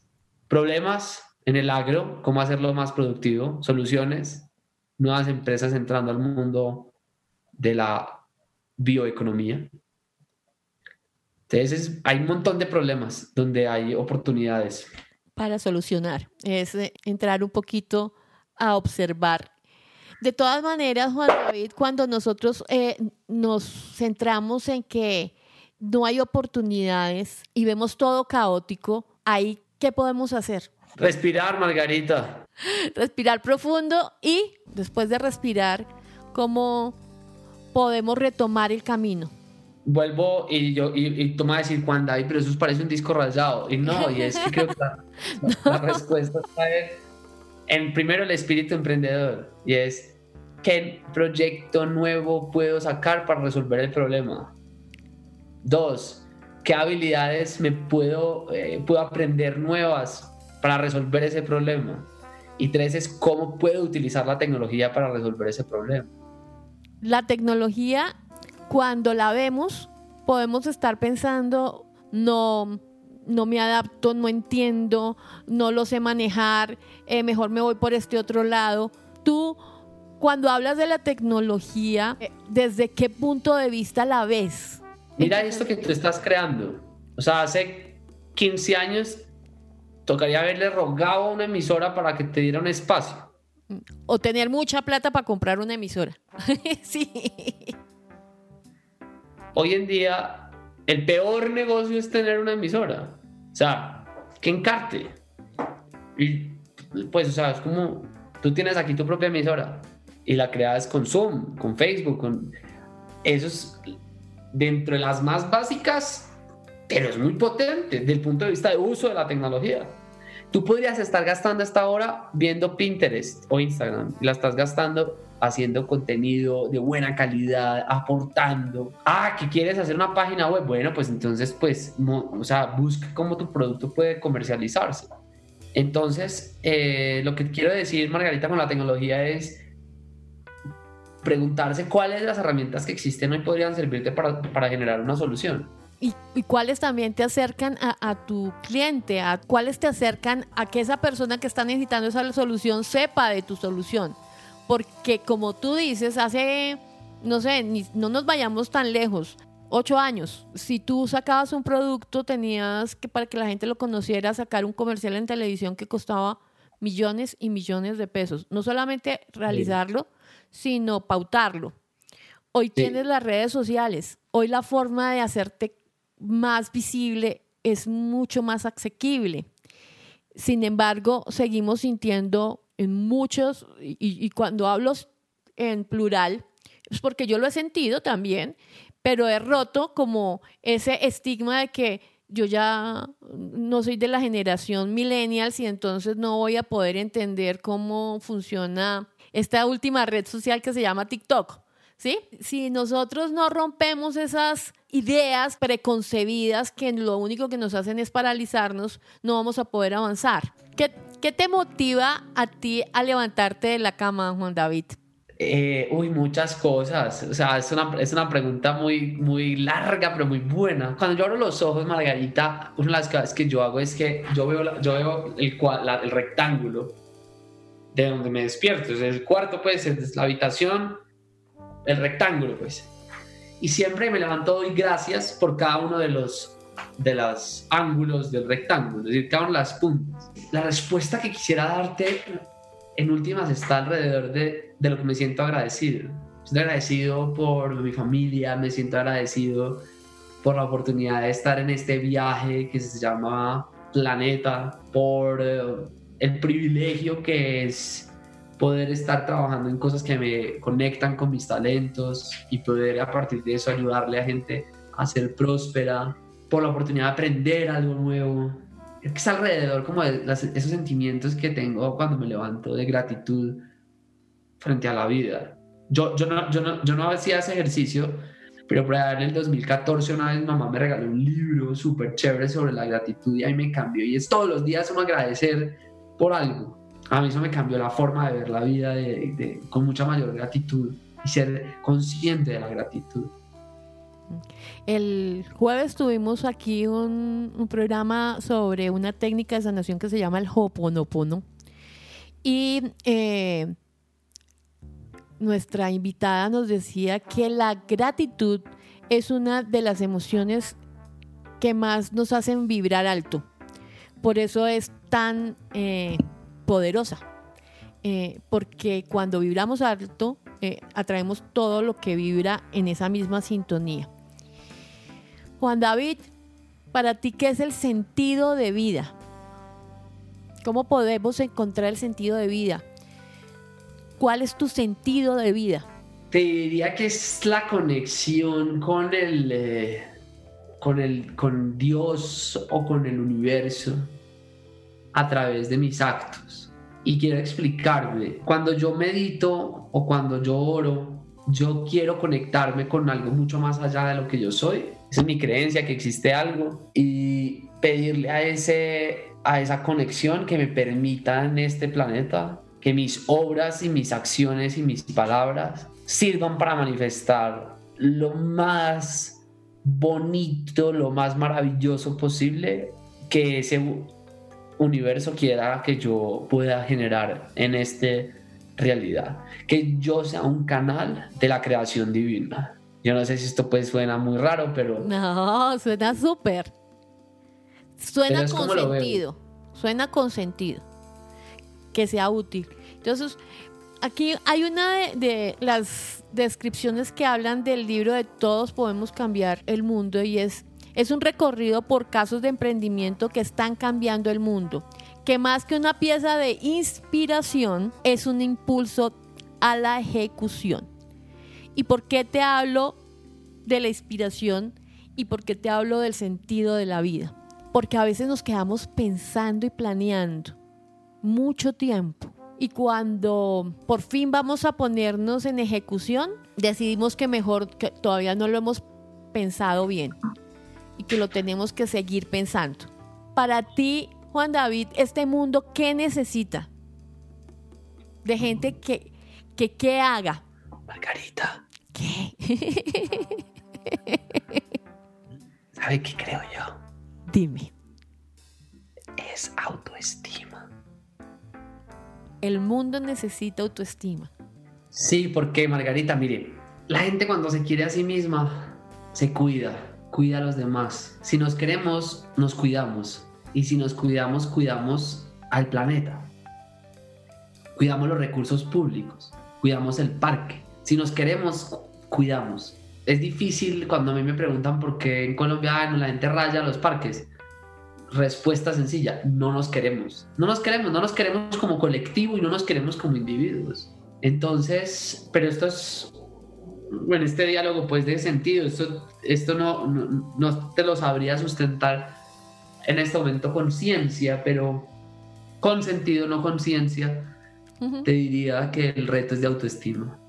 Problemas en el agro, cómo hacerlo más productivo, soluciones, nuevas empresas entrando al mundo de la bioeconomía. Entonces, hay un montón de problemas donde hay oportunidades. Para solucionar, es entrar un poquito a observar De todas maneras, Juan David, cuando nosotros eh, nos centramos en que no hay oportunidades y vemos todo caótico, ahí, ¿qué podemos hacer? Respirar, Margarita. Respirar profundo y después de respirar, ¿cómo podemos retomar el camino? Vuelvo y yo y, toma a decir Juan David, pero eso parece un disco rayado. Y no, y es que creo que la, respuesta está en primero el espíritu emprendedor y es qué proyecto nuevo puedo sacar para resolver el problema. Dos, qué habilidades me puedo, eh, puedo aprender nuevas para resolver ese problema. Y tres es cómo puedo utilizar la tecnología para resolver ese problema. La tecnología, cuando la vemos, podemos estar pensando, no, no me adapto, no entiendo, no lo sé manejar, eh, mejor me voy por este otro lado. Tú, cuando hablas de la tecnología, eh, ¿desde qué punto de vista la ves? Mira esto que tú estás creando. O sea, hace 15 años tocaría haberle rogado a una emisora para que te diera un espacio. O tener mucha plata para comprar una emisora. sí. Hoy en día, el peor negocio es tener una emisora. O sea, que encarte. Y pues, o sea, es como tú tienes aquí tu propia emisora y la creas con Zoom, con Facebook, con eso es dentro de las más básicas, pero es muy potente desde el punto de vista de uso de la tecnología. Tú podrías estar gastando esta hora viendo Pinterest o Instagram la estás gastando haciendo contenido de buena calidad, aportando. Ah, que quieres hacer una página web. Bueno, pues entonces, pues, o sea, busca cómo tu producto puede comercializarse. Entonces, eh, lo que quiero decir, Margarita, con la tecnología es preguntarse cuáles de las herramientas que existen hoy podrían servirte para, para generar una solución y, cuáles también te acercan a, tu cliente, a cuáles te acercan a que esa persona que está necesitando esa solución sepa de tu solución. Porque como tú dices, hace, no sé, no nos vayamos tan lejos, ocho años, si tú sacabas un producto, tenías que, para que la gente lo conociera, sacar un comercial en televisión que costaba millones y millones de pesos. No solamente realizarlo, sino pautarlo. Hoy tienes las redes sociales. Hoy la forma de hacerte más visible, es mucho más asequible. Sin embargo, seguimos sintiendo en muchos, y, cuando hablo en plural, es porque yo lo he sentido también, pero he roto como ese estigma de que yo ya no soy de la generación millennials y entonces no voy a poder entender cómo funciona esta última red social que se llama TikTok. ¿Sí? Si nosotros no rompemos esas ideas preconcebidas que lo único que nos hacen es paralizarnos, no vamos a poder avanzar. ¿Qué, qué te motiva a ti a levantarte de la cama, Juan David? Eh, uy, muchas cosas. O sea, es una, es una pregunta muy, muy larga, pero muy buena. Cuando yo abro los ojos, Margarita, una de las cosas que yo hago es que yo veo, yo veo el, el rectángulo de donde me despierto. es el cuarto, pues, es la habitación, el rectángulo, pues y siempre me levanto y gracias por cada uno de los de los ángulos del rectángulo, es decir, cada una de las puntas. La respuesta que quisiera darte en últimas está alrededor de, de lo que me siento agradecido. Estoy agradecido por mi familia, me siento agradecido por la oportunidad de estar en este viaje que se llama Planeta, por eh, el privilegio que es poder estar trabajando en cosas que me conectan con mis talentos y poder a partir de eso ayudarle a gente a ser próspera, por la oportunidad de aprender algo nuevo. Es alrededor como de esos sentimientos que tengo cuando me levanto de gratitud frente a la vida. Yo, yo, no, yo, no, yo no hacía ese ejercicio, pero por en el 2014 una vez mamá me regaló un libro súper chévere sobre la gratitud y ahí me cambió. Y es todos los días uno agradecer por algo a mí eso me cambió la forma de ver la vida con mucha mayor gratitud y ser consciente de la gratitud. El jueves tuvimos aquí un, programa sobre una técnica de sanación que se llama el Hoponopono. Y eh, nuestra invitada nos decía que la gratitud es una de las emociones que más nos hacen vibrar alto. Por eso es tan eh, poderosa. eh, porque cuando vibramos alto, eh, atraemos todo lo que vibra en esa misma sintonía. Juan David, para ti, ¿qué es el sentido de vida? ¿Cómo podemos encontrar el sentido de vida? ¿Cuál es tu sentido de vida? Te diría que es la conexión con el, eh, con el, con Dios o con el universo a través de mis actos. Y quiero explicarme, cuando yo medito o cuando yo oro, yo quiero conectarme con algo mucho más allá de lo que yo soy. Esa es mi creencia que existe algo y pedirle a ese a esa conexión que me permita en este planeta que mis obras y mis acciones y mis palabras sirvan para manifestar lo más bonito, lo más maravilloso posible que ese universo quiera que yo pueda generar en esta realidad. Que yo sea un canal de la creación divina. Yo no sé si esto pues suena muy raro, pero... No, suena súper. Suena con sentido. Suena con sentido. Que sea útil. Entonces, aquí hay una de, las descripciones que hablan del libro de Todos podemos cambiar el mundo y es, es un recorrido por casos de emprendimiento que están cambiando el mundo. Que más que una pieza de inspiración es un impulso a la ejecución. ¿Y por qué te hablo de la inspiración y por qué te hablo del sentido de la vida? porque a veces nos quedamos pensando y planeando mucho tiempo. Y cuando por fin vamos a ponernos en ejecución, decidimos que mejor que todavía no lo hemos pensado bien y que lo tenemos que seguir pensando. Para ti, Juan David, este mundo, ¿qué necesita? De gente que, que ¿qué haga? Margarita. ¿Qué? ¿Sabe qué creo yo? Dime. Es autoestima. El mundo necesita autoestima. Sí, porque Margarita, mire, la gente cuando se quiere a sí misma, se cuida, cuida a los demás. Si nos queremos, nos cuidamos. Y si nos cuidamos, cuidamos al planeta. Cuidamos los recursos públicos, cuidamos el parque. Si nos queremos, cuidamos es difícil cuando a mí me preguntan por qué en Colombia la gente raya los parques. Respuesta sencilla, no nos queremos. No nos queremos, no nos queremos como colectivo y no nos queremos como individuos. Entonces, pero esto es, bueno, este diálogo pues de sentido, esto, esto no, no, te lo sabría sustentar en este momento con ciencia, pero con sentido, no con ciencia, te diría que el reto es de autoestima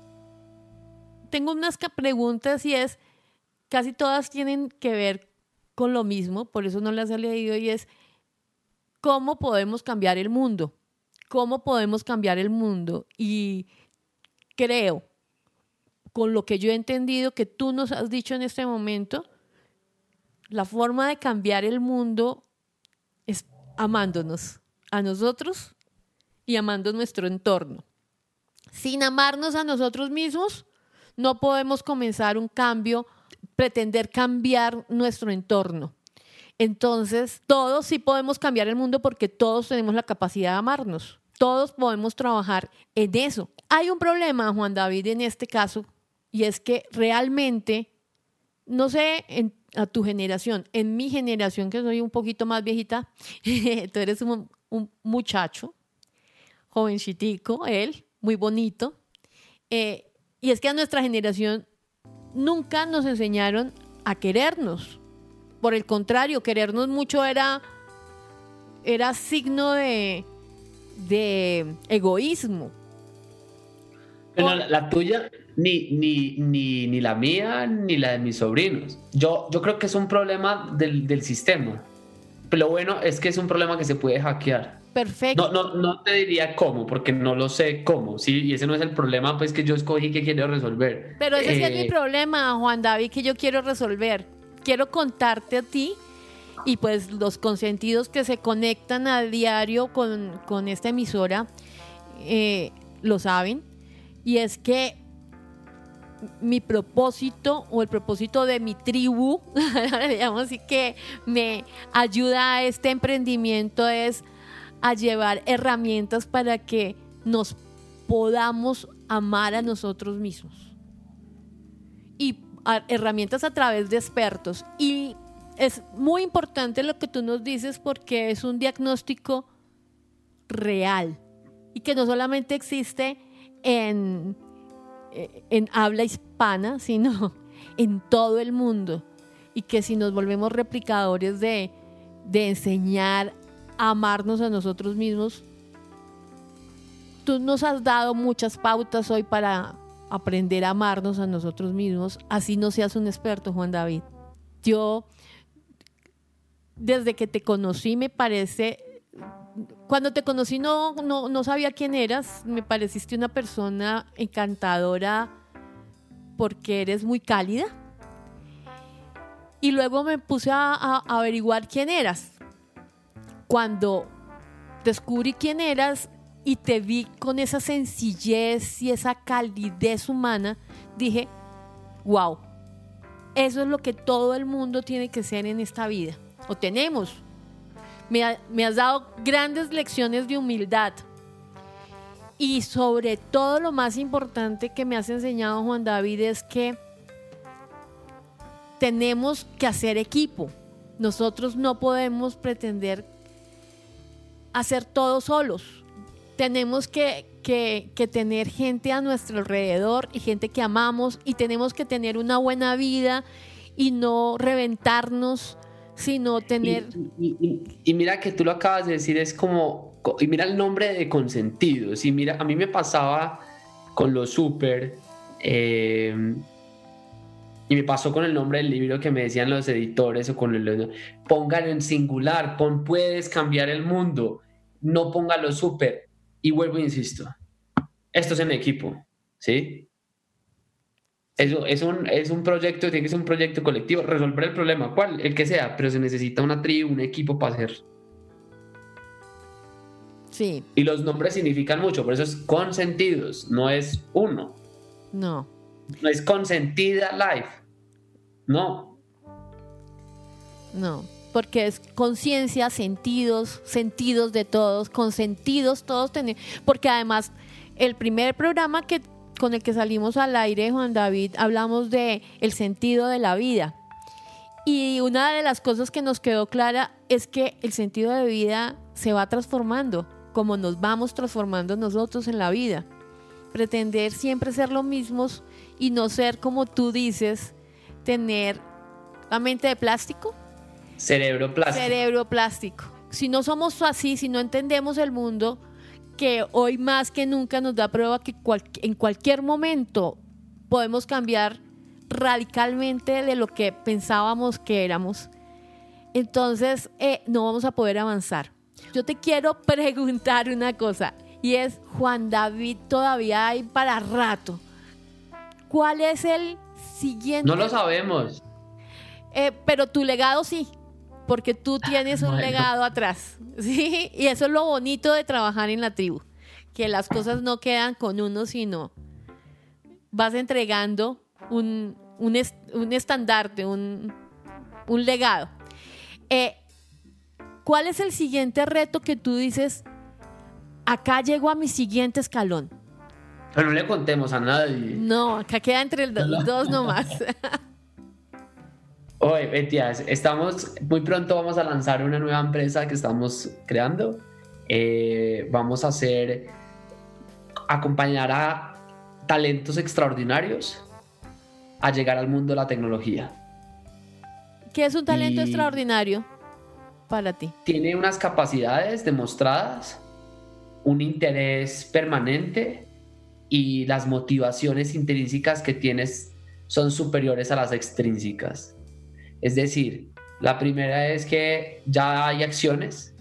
tengo unas preguntas y es, casi todas tienen que ver con lo mismo, por eso no las he leído, y es, ¿cómo podemos cambiar el mundo? ¿Cómo podemos cambiar el mundo? Y creo, con lo que yo he entendido que tú nos has dicho en este momento, la forma de cambiar el mundo es amándonos a nosotros y amando nuestro entorno. Sin amarnos a nosotros mismos, no podemos comenzar un cambio, pretender cambiar nuestro entorno. Entonces, todos sí podemos cambiar el mundo porque todos tenemos la capacidad de amarnos. Todos podemos trabajar en eso. Hay un problema, Juan David, en este caso, y es que realmente, no sé, en, a tu generación, en mi generación, que soy un poquito más viejita, tú eres un, muchacho, jovencitico, él, muy bonito. Eh, y es que a nuestra generación nunca nos enseñaron a querernos. Por el contrario, querernos mucho era, era signo de, de egoísmo. Pero la, tuya, ni, ni, ni, ni, la mía, ni la de mis sobrinos. Yo, yo creo que es un problema del, del sistema. Pero lo bueno es que es un problema que se puede hackear. Perfecto. No, no, no te diría cómo, porque no lo sé cómo, ¿sí? Y ese no es el problema, pues, que yo escogí que quiero resolver. Pero ese es mi eh, problema, Juan David, que yo quiero resolver. Quiero contarte a ti y pues los consentidos que se conectan a diario con, con esta emisora eh, lo saben. Y es que mi propósito o el propósito de mi tribu, digamos así que me ayuda a este emprendimiento es a llevar herramientas para que nos podamos amar a nosotros mismos. Y herramientas a través de expertos. Y es muy importante lo que tú nos dices porque es un diagnóstico real y que no solamente existe en, en habla hispana, sino en todo el mundo. Y que si nos volvemos replicadores de, de enseñar a amarnos a nosotros mismos, tú nos has dado muchas pautas hoy para aprender a amarnos a nosotros mismos, así no seas un experto, Juan David. Yo, desde que te conocí, me parece, cuando te conocí no, no, sabía quién eras, me pareciste una persona encantadora porque eres muy cálida. Y luego me puse a, a averiguar quién eras. Cuando descubrí quién eras, y te vi con esa sencillez y esa calidez humana, dije, wow, eso es lo que todo el mundo tiene que ser en esta vida, o tenemos. Me, me has dado grandes lecciones de humildad. Y sobre todo lo más importante que me has enseñado Juan David es que tenemos que hacer equipo. Nosotros no podemos pretender hacer todo solos tenemos que, tener gente a nuestro alrededor y gente que amamos y tenemos que tener una buena vida y no reventarnos, sino tener... Y, mira que tú lo acabas de decir, es como, y mira el nombre de consentidos, y mira, a mí me pasaba con lo súper, eh, y me pasó con el nombre del libro que me decían los editores o con el... Póngalo en singular, pon puedes cambiar el mundo, no póngalo súper y vuelvo e insisto, esto es en equipo, ¿sí? Eso es un, es un proyecto, tiene que ser un proyecto colectivo, resolver el problema, cual, el que sea, pero se necesita una tribu, un equipo para hacer. Sí. Y los nombres significan mucho, por eso es consentidos, no es uno. No. No es consentida life. No. No porque es conciencia, sentidos, sentidos de todos, con sentidos todos tenemos, porque además el primer programa que con el que salimos al aire, Juan David, hablamos de el sentido de la vida. Y una de las cosas que nos quedó clara es que el sentido de vida se va transformando, como nos vamos transformando nosotros en la vida. Pretender siempre ser lo mismos y no ser como tú dices, tener la mente de plástico, Cerebro plástico. Cerebro plástico. Si no somos así, si no entendemos el mundo, que hoy más que nunca nos da prueba que en cualquier momento podemos cambiar radicalmente de lo que pensábamos que éramos, entonces eh, no vamos a poder avanzar. Yo te quiero preguntar una cosa y es, Juan David, todavía hay para rato. ¿Cuál es el siguiente? No lo sabemos. Eh, pero tu legado sí porque tú tienes un legado atrás, ¿sí? Y eso es lo bonito de trabajar en la tribu, que las cosas no quedan con uno, sino vas entregando un, estandarte, un, legado. Eh, ¿Cuál es el siguiente reto que tú dices, acá llego a mi siguiente escalón? Pero no le contemos a nadie. No, acá queda entre los dos nomás. Oye, Betias, estamos, muy pronto vamos a lanzar una nueva empresa que estamos creando. Eh, vamos a hacer, acompañar a talentos extraordinarios a llegar al mundo de la tecnología. ¿Qué es un talento extraordinario para ti? Tiene unas capacidades demostradas, un interés permanente y las motivaciones intrínsecas que tienes son superiores a las extrínsecas. Es decir, la primera es que ya hay acciones,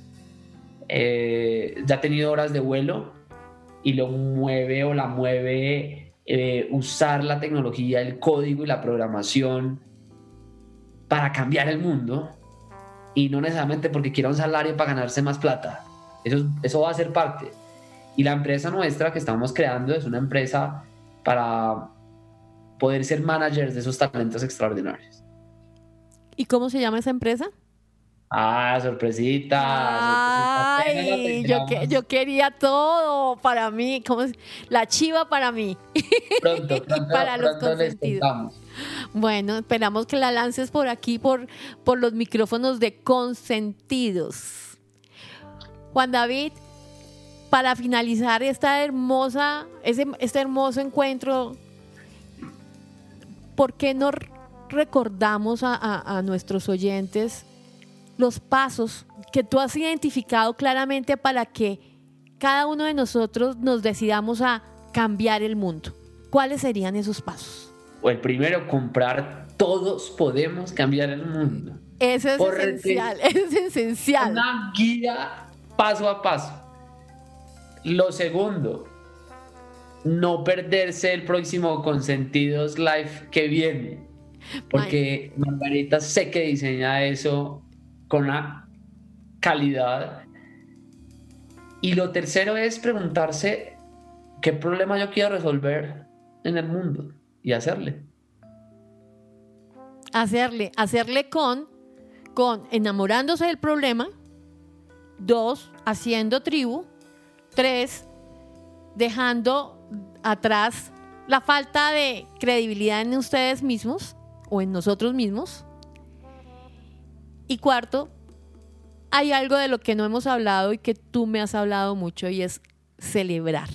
eh, ya ha tenido horas de vuelo y lo mueve o la mueve eh, usar la tecnología, el código y la programación para cambiar el mundo y no necesariamente porque quiera un salario para ganarse más plata. Eso, eso va a ser parte. Y la empresa nuestra que estamos creando es una empresa para poder ser managers de esos talentos extraordinarios. ¿Y cómo se llama esa empresa? Ah, sorpresita. Ay, yo, yo, quería todo para mí, como la chiva para mí. Pronto, pronto, para los consentidos. Bueno, esperamos que la lances por aquí, por, por los micrófonos de consentidos. Juan David, para finalizar esta hermosa, ese, este hermoso encuentro, ¿por qué no recordamos a nuestros oyentes? los pasos que tú has identificado claramente para que cada uno de nosotros nos decidamos a cambiar el mundo. ¿Cuáles serían esos pasos? O el primero, comprar. Todos podemos cambiar el mundo. Eso es esencial, es esencial. Una guía paso a paso. Lo segundo, no perderse el próximo Consentidos Live que viene. Porque Margarita sé que diseña eso con una calidad. Y lo tercero es preguntarse qué problema yo quiero resolver en el mundo y hacerle. Hacerle, hacerle con, con enamorándose del problema. Dos, haciendo tribu. Tres, dejando atrás la falta de credibilidad en ustedes mismos o en nosotros mismos. Y cuarto, hay algo de lo que no hemos hablado y que tú me has hablado mucho y es celebrar.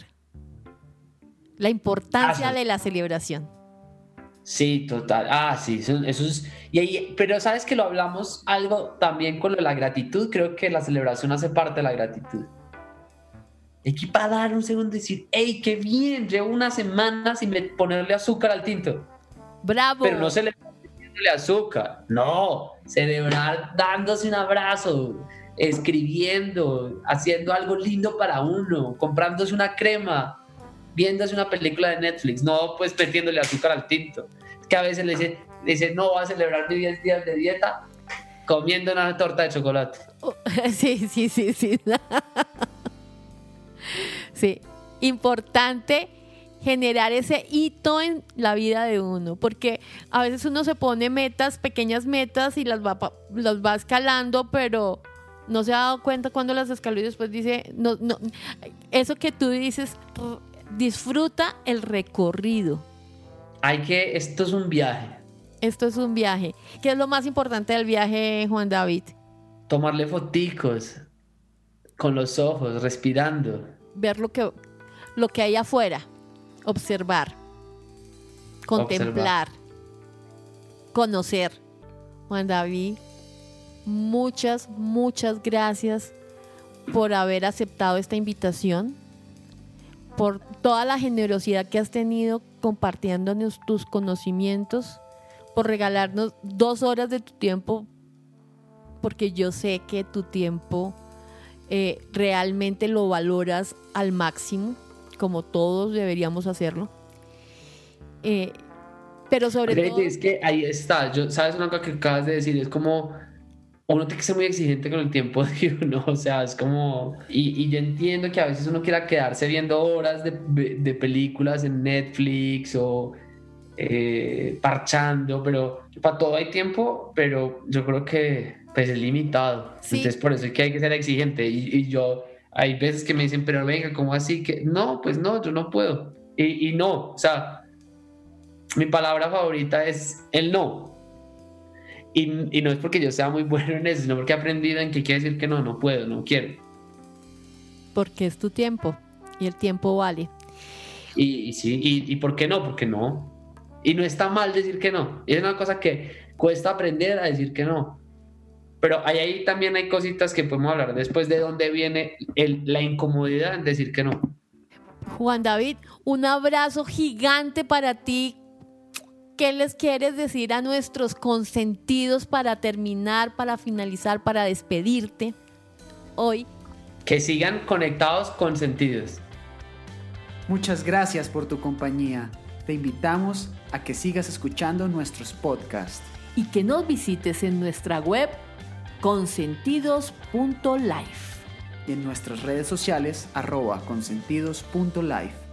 La importancia de la celebración. Sí, total. Ah, sí, eso, es... Y pero sabes que lo hablamos algo también con la gratitud. Creo que la celebración hace parte de la gratitud. Hay que dar un segundo y decir, hey, qué bien, llevo una semana sin ponerle azúcar al tinto. Bravo. Pero no celebrar azúcar. No, celebrar dándose un abrazo, escribiendo, haciendo algo lindo para uno, comprándose una crema, viéndose una película de Netflix, no pues metiéndole azúcar al tinto. Es que a veces le dice, dice no, va a celebrar mis 10 días de dieta comiendo una torta de chocolate. Sí, sí, sí, sí. Sí, importante generar ese hito en la vida de uno, porque a veces uno se pone metas, pequeñas metas y las va, las va escalando, pero no se ha dado cuenta cuando las escaló y después dice, no, no, eso que tú dices, disfruta el recorrido. Hay que, esto es un viaje. Esto es un viaje. ¿Qué es lo más importante del viaje, Juan David? Tomarle foticos con los ojos, respirando. Ver lo que, lo que hay afuera observar, contemplar, conocer. Juan David, muchas, muchas gracias por haber aceptado esta invitación, por toda la generosidad que has tenido compartiéndonos tus conocimientos, por regalarnos dos horas de tu tiempo, porque yo sé que tu tiempo eh, realmente lo valoras al máximo como todos deberíamos hacerlo. Eh, pero sobre todo... Es que ahí está, yo, ¿sabes una cosa que acabas de decir? Es como, uno tiene que ser muy exigente con el tiempo de uno, o sea, es como, y, y yo entiendo que a veces uno quiera quedarse viendo horas de, de películas en Netflix o eh, parchando, pero para todo hay tiempo, pero yo creo que pues es limitado. Entonces por eso es que hay que ser exigente y, y yo hay veces que me dicen, pero venga, ¿cómo así? que No, pues no, yo no puedo. Y, no, o sea, mi palabra favorita es el no. Y, no es porque yo sea muy bueno en eso, sino porque he aprendido en que quiere decir que no, no puedo, no quiero. Porque es tu tiempo y el tiempo vale. Y, sí, y, y, ¿por qué no? Porque no. Y no está mal decir que no. Y es una cosa que cuesta aprender a decir que no. Pero ahí, también hay cositas que podemos hablar después de dónde viene la incomodidad en decir que no. Juan David, un abrazo gigante para ti. ¿Qué les quieres decir a nuestros consentidos para terminar, para finalizar, para despedirte hoy? Que sigan conectados con sentidos. Muchas gracias por tu compañía. Te invitamos a que sigas escuchando nuestros podcasts. Y que nos visites en nuestra web consentidos.life. Y en nuestras redes sociales arroba consentidos.life.